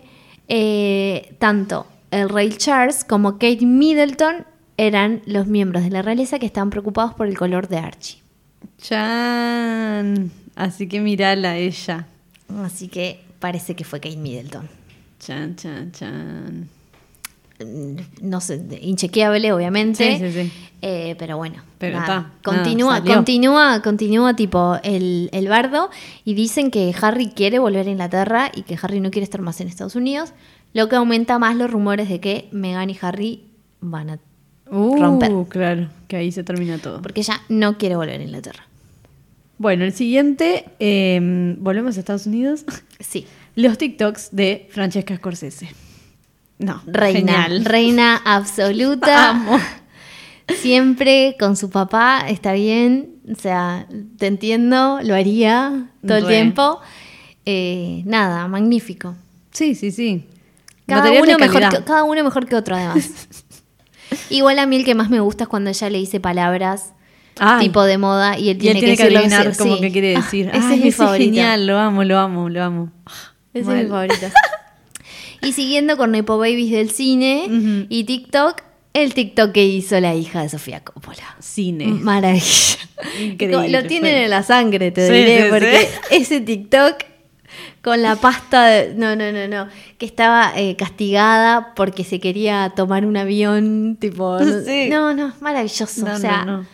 eh, tanto el rey Charles como Kate Middleton eran los miembros de la realeza que estaban preocupados por el color de Archie. Chan. Así que mirala ella. Así que parece que fue Kate Middleton. Chan, chan, chan. no sé, inchequeable obviamente. Sí, sí, sí. Eh, pero bueno, Pero nada. continúa, nada, continúa, continúa tipo el, el bardo y dicen que Harry quiere volver a Inglaterra y que Harry no quiere estar más en Estados Unidos, lo que aumenta más los rumores de que Meghan y Harry van a Uh, Romper. claro, que ahí se termina todo. porque ella no quiere volver a Inglaterra. Bueno, el siguiente, eh, volvemos a Estados Unidos. Sí, Los TikToks de Francesca Scorsese. No, reina, genial. reina absoluta. Amo. Siempre con su papá, está bien, o sea, te entiendo, lo haría todo el tiempo. Eh, nada, magnífico. Sí, sí, sí. Cada uno, mejor que, cada uno mejor que otro, además. Igual a mí el que más me gusta es cuando ella le dice palabras Ay, tipo de moda y él y tiene, él tiene que adivinar así, como sí. que quiere Ah, decir. ese Ay, es mi ese favorito. genial, lo amo, lo amo, lo amo. Es mi favorito. y siguiendo con Nepo Babies del cine y TikTok, el TikTok que hizo la hija de Sofía Coppola. Cine. Maravilla. Increíble, Lo tienen en la sangre, te Sí, diré, sí, porque sí. ese TikTok con la pasta, de- no, no, no, no, que estaba eh, castigada porque se quería tomar un avión, tipo, no, Sí. no, no, maravilloso. No, o sea, no, no.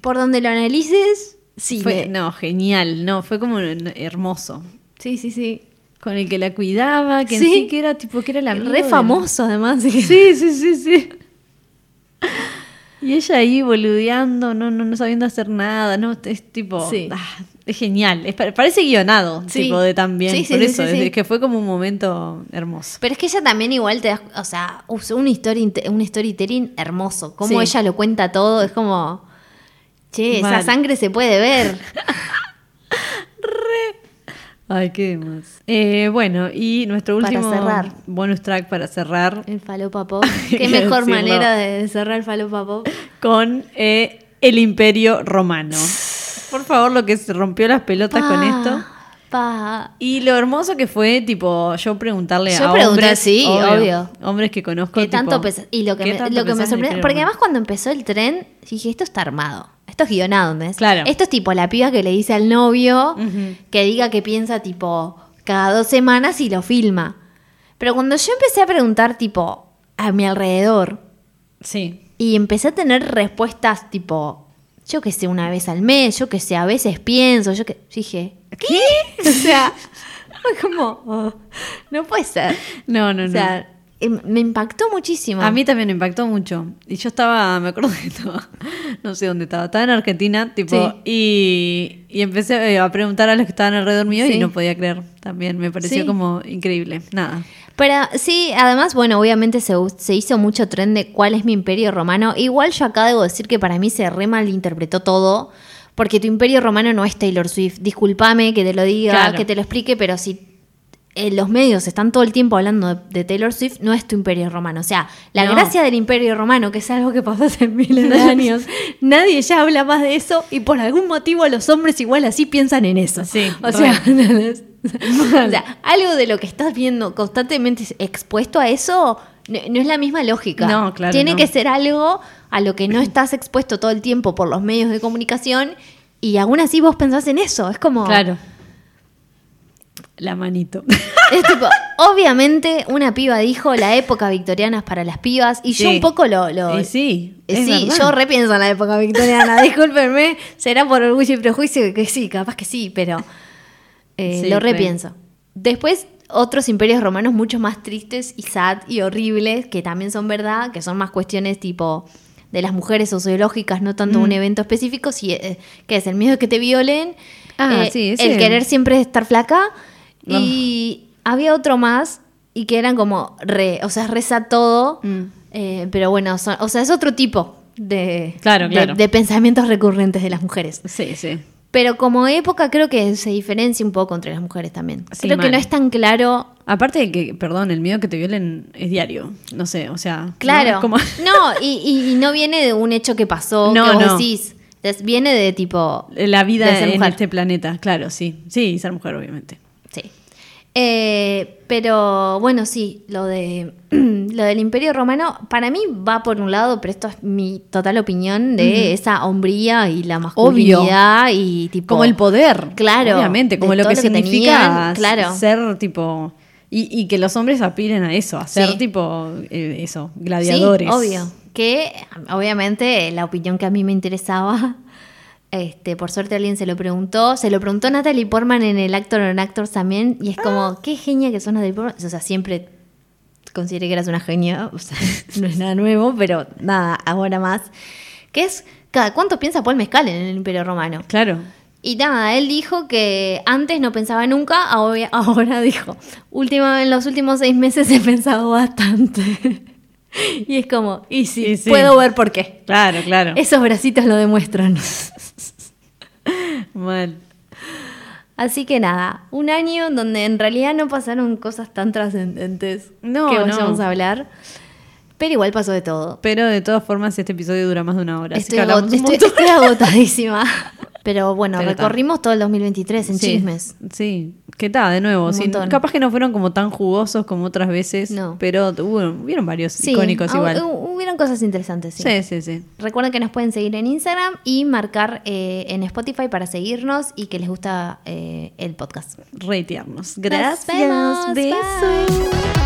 por donde lo analices, sí. Fue- me- no, genial. No, fue como hermoso. Sí, sí, sí. Con el que la cuidaba, que Sí. en sí que era tipo que era la Re famoso, además. Sí, sí, sí, sí. Y ella ahí boludeando, no, no, no sabiendo hacer nada, no, es tipo, Sí. ah, es genial, es, pa- parece guionado, Sí. tipo de también, Sí, sí, por sí, eso, sí, es, que fue como un momento hermoso. Pero es que ella también igual te da, o sea, usó un, story, un storytelling hermoso. Como Sí. ella lo cuenta todo, es como, che, esa Mal. sangre se puede ver. Ay, qué más. Eh, bueno, y nuestro Para último cerrar. bonus track para cerrar El falopa pop. Qué mejor manera de cerrar el falopa pop. con eh, el Imperio Romano. Por favor, lo que se rompió las pelotas con esto. Pa. Y lo hermoso que fue, tipo, yo preguntarle Yo a pregunté, hombres, sí, obvio. hombres que conozco, tipo, tanto pesa- Y lo que ¿qué me, lo que me sorprendió. Porque además cuando empezó el tren, dije, esto está armado. Esto es guionado, ¿entendés? Claro. Esto es tipo la piba que le dice al novio que diga que piensa tipo cada dos semanas y lo filma. Pero cuando yo empecé a preguntar tipo a mi alrededor Sí. y empecé a tener respuestas tipo, yo que sé, una vez al mes, yo que sé, a veces pienso, yo que dije, ¿qué? o sea, como, oh, no puede ser. No, no, O no. sea, em- me impactó muchísimo. a mí también me impactó mucho. Y yo estaba, me acuerdo que estaba, no sé dónde estaba, estaba en Argentina, tipo, Sí. y, y empecé eh, a preguntar a los que estaban alrededor mío Sí. y no podía creer también. Me pareció Sí. como increíble. Nada. Pero sí, además, bueno, obviamente se, se hizo mucho tren de cuál es mi imperio romano. Igual yo acá debo decir que para mí se re malinterpretó todo, porque tu imperio romano no es Taylor Swift. Discúlpame que te lo diga, Claro. que te lo explique, pero si en los medios están todo el tiempo hablando de, de Taylor Swift, no es tu imperio romano. O sea, la No. gracia del imperio romano, que es algo que pasó hace miles de años, nadie ya habla más de eso y por algún motivo los hombres igual así piensan en eso. Sí, o sea, o sea, algo de lo que estás viendo constantemente expuesto a eso no, no es la misma lógica. No, claro, Tiene que ser algo a lo que no estás expuesto todo el tiempo por los medios de comunicación y aún así vos pensás en eso. Es como. Claro. La manito. Es tipo, obviamente una piba dijo la época victoriana es para las pibas y yo un poco lo... lo- Y sí, Eh, sí, verdad. yo repienso en la época victoriana, discúlpenme, será por orgullo y prejuicio que sí, capaz que sí, pero eh, Sí, lo re. repienso. Después, otros imperios romanos mucho más tristes y sad y horribles, que también son verdad, que son más cuestiones tipo de las mujeres sociológicas, no tanto Mm. un evento específico, si, eh, que es el miedo de que te violen, Ah, eh, sí, el querer siempre estar flaca, Y había otro más, y que eran como re, o sea, reza todo, Mm. eh, pero bueno, son- o sea, es otro tipo de, Claro, claro. de pensamientos recurrentes de las mujeres. Sí, sí. Pero como época creo que se diferencia un poco entre las mujeres también. Sí, creo que no es tan claro. Aparte de que, perdón, el miedo que te violen es diario. No sé, o sea. Claro. Como- No, y, y- y no viene de un hecho que pasó, No, que vos no. decís. Viene de tipo. la vida de ser en mujer. este planeta, claro, sí. Sí, ser mujer, obviamente. Eh, pero bueno, sí, lo de lo del Imperio Romano, para mí va por un lado, pero esto es mi total opinión de esa hombría y la masculinidad y tipo. Como el poder. Claro, Obviamente, como lo que lo que significa tenían, claro. ser tipo. Y, y que los hombres aspiren a eso, a ser Sí. tipo eh, eso, gladiadores. Sí, obvio. Que obviamente la opinión que a mí me interesaba, este, por suerte alguien se lo preguntó, se lo preguntó Natalie Portman en el Actor on Actors también, y es Ah. como, qué genia que sos Natalie Portman. O sea, siempre consideré que eras una genia, o sea, no es nada nuevo, pero nada, ahora más. Que es, cada cuánto piensa Paul Mezcal en el Imperio Romano. Claro. Y nada, él dijo que antes no pensaba nunca, ahora, ahora dijo, última, en los últimos seis meses he pensado bastante. y es como, y sí, Y sí. puedo ver por qué. Claro, claro. Esos bracitos lo demuestran. Mal. Así que nada, un año donde en realidad no pasaron cosas tan trascendentes No, que no. vayamos a hablar. Pero igual pasó de todo. Pero de todas formas, este episodio dura más de una hora. así Estoy, que estoy- montón. estoy agotadísima. Pero bueno, Pero recorrimos todo el 2023 en Sí, chismes. Sí, ¿qué tal? De nuevo, sí, capaz que no fueron como tan jugosos como otras veces, No. pero hubo, hubieron varios Sí, icónicos ah, igual. hu- Hubieron cosas interesantes, sí. Sí, sí, sí. Recuerden que nos pueden seguir en Instagram y marcar eh, en Spotify para seguirnos y que les gusta eh, el podcast. Reitearnos. Nos Gracias. Besos. Bye.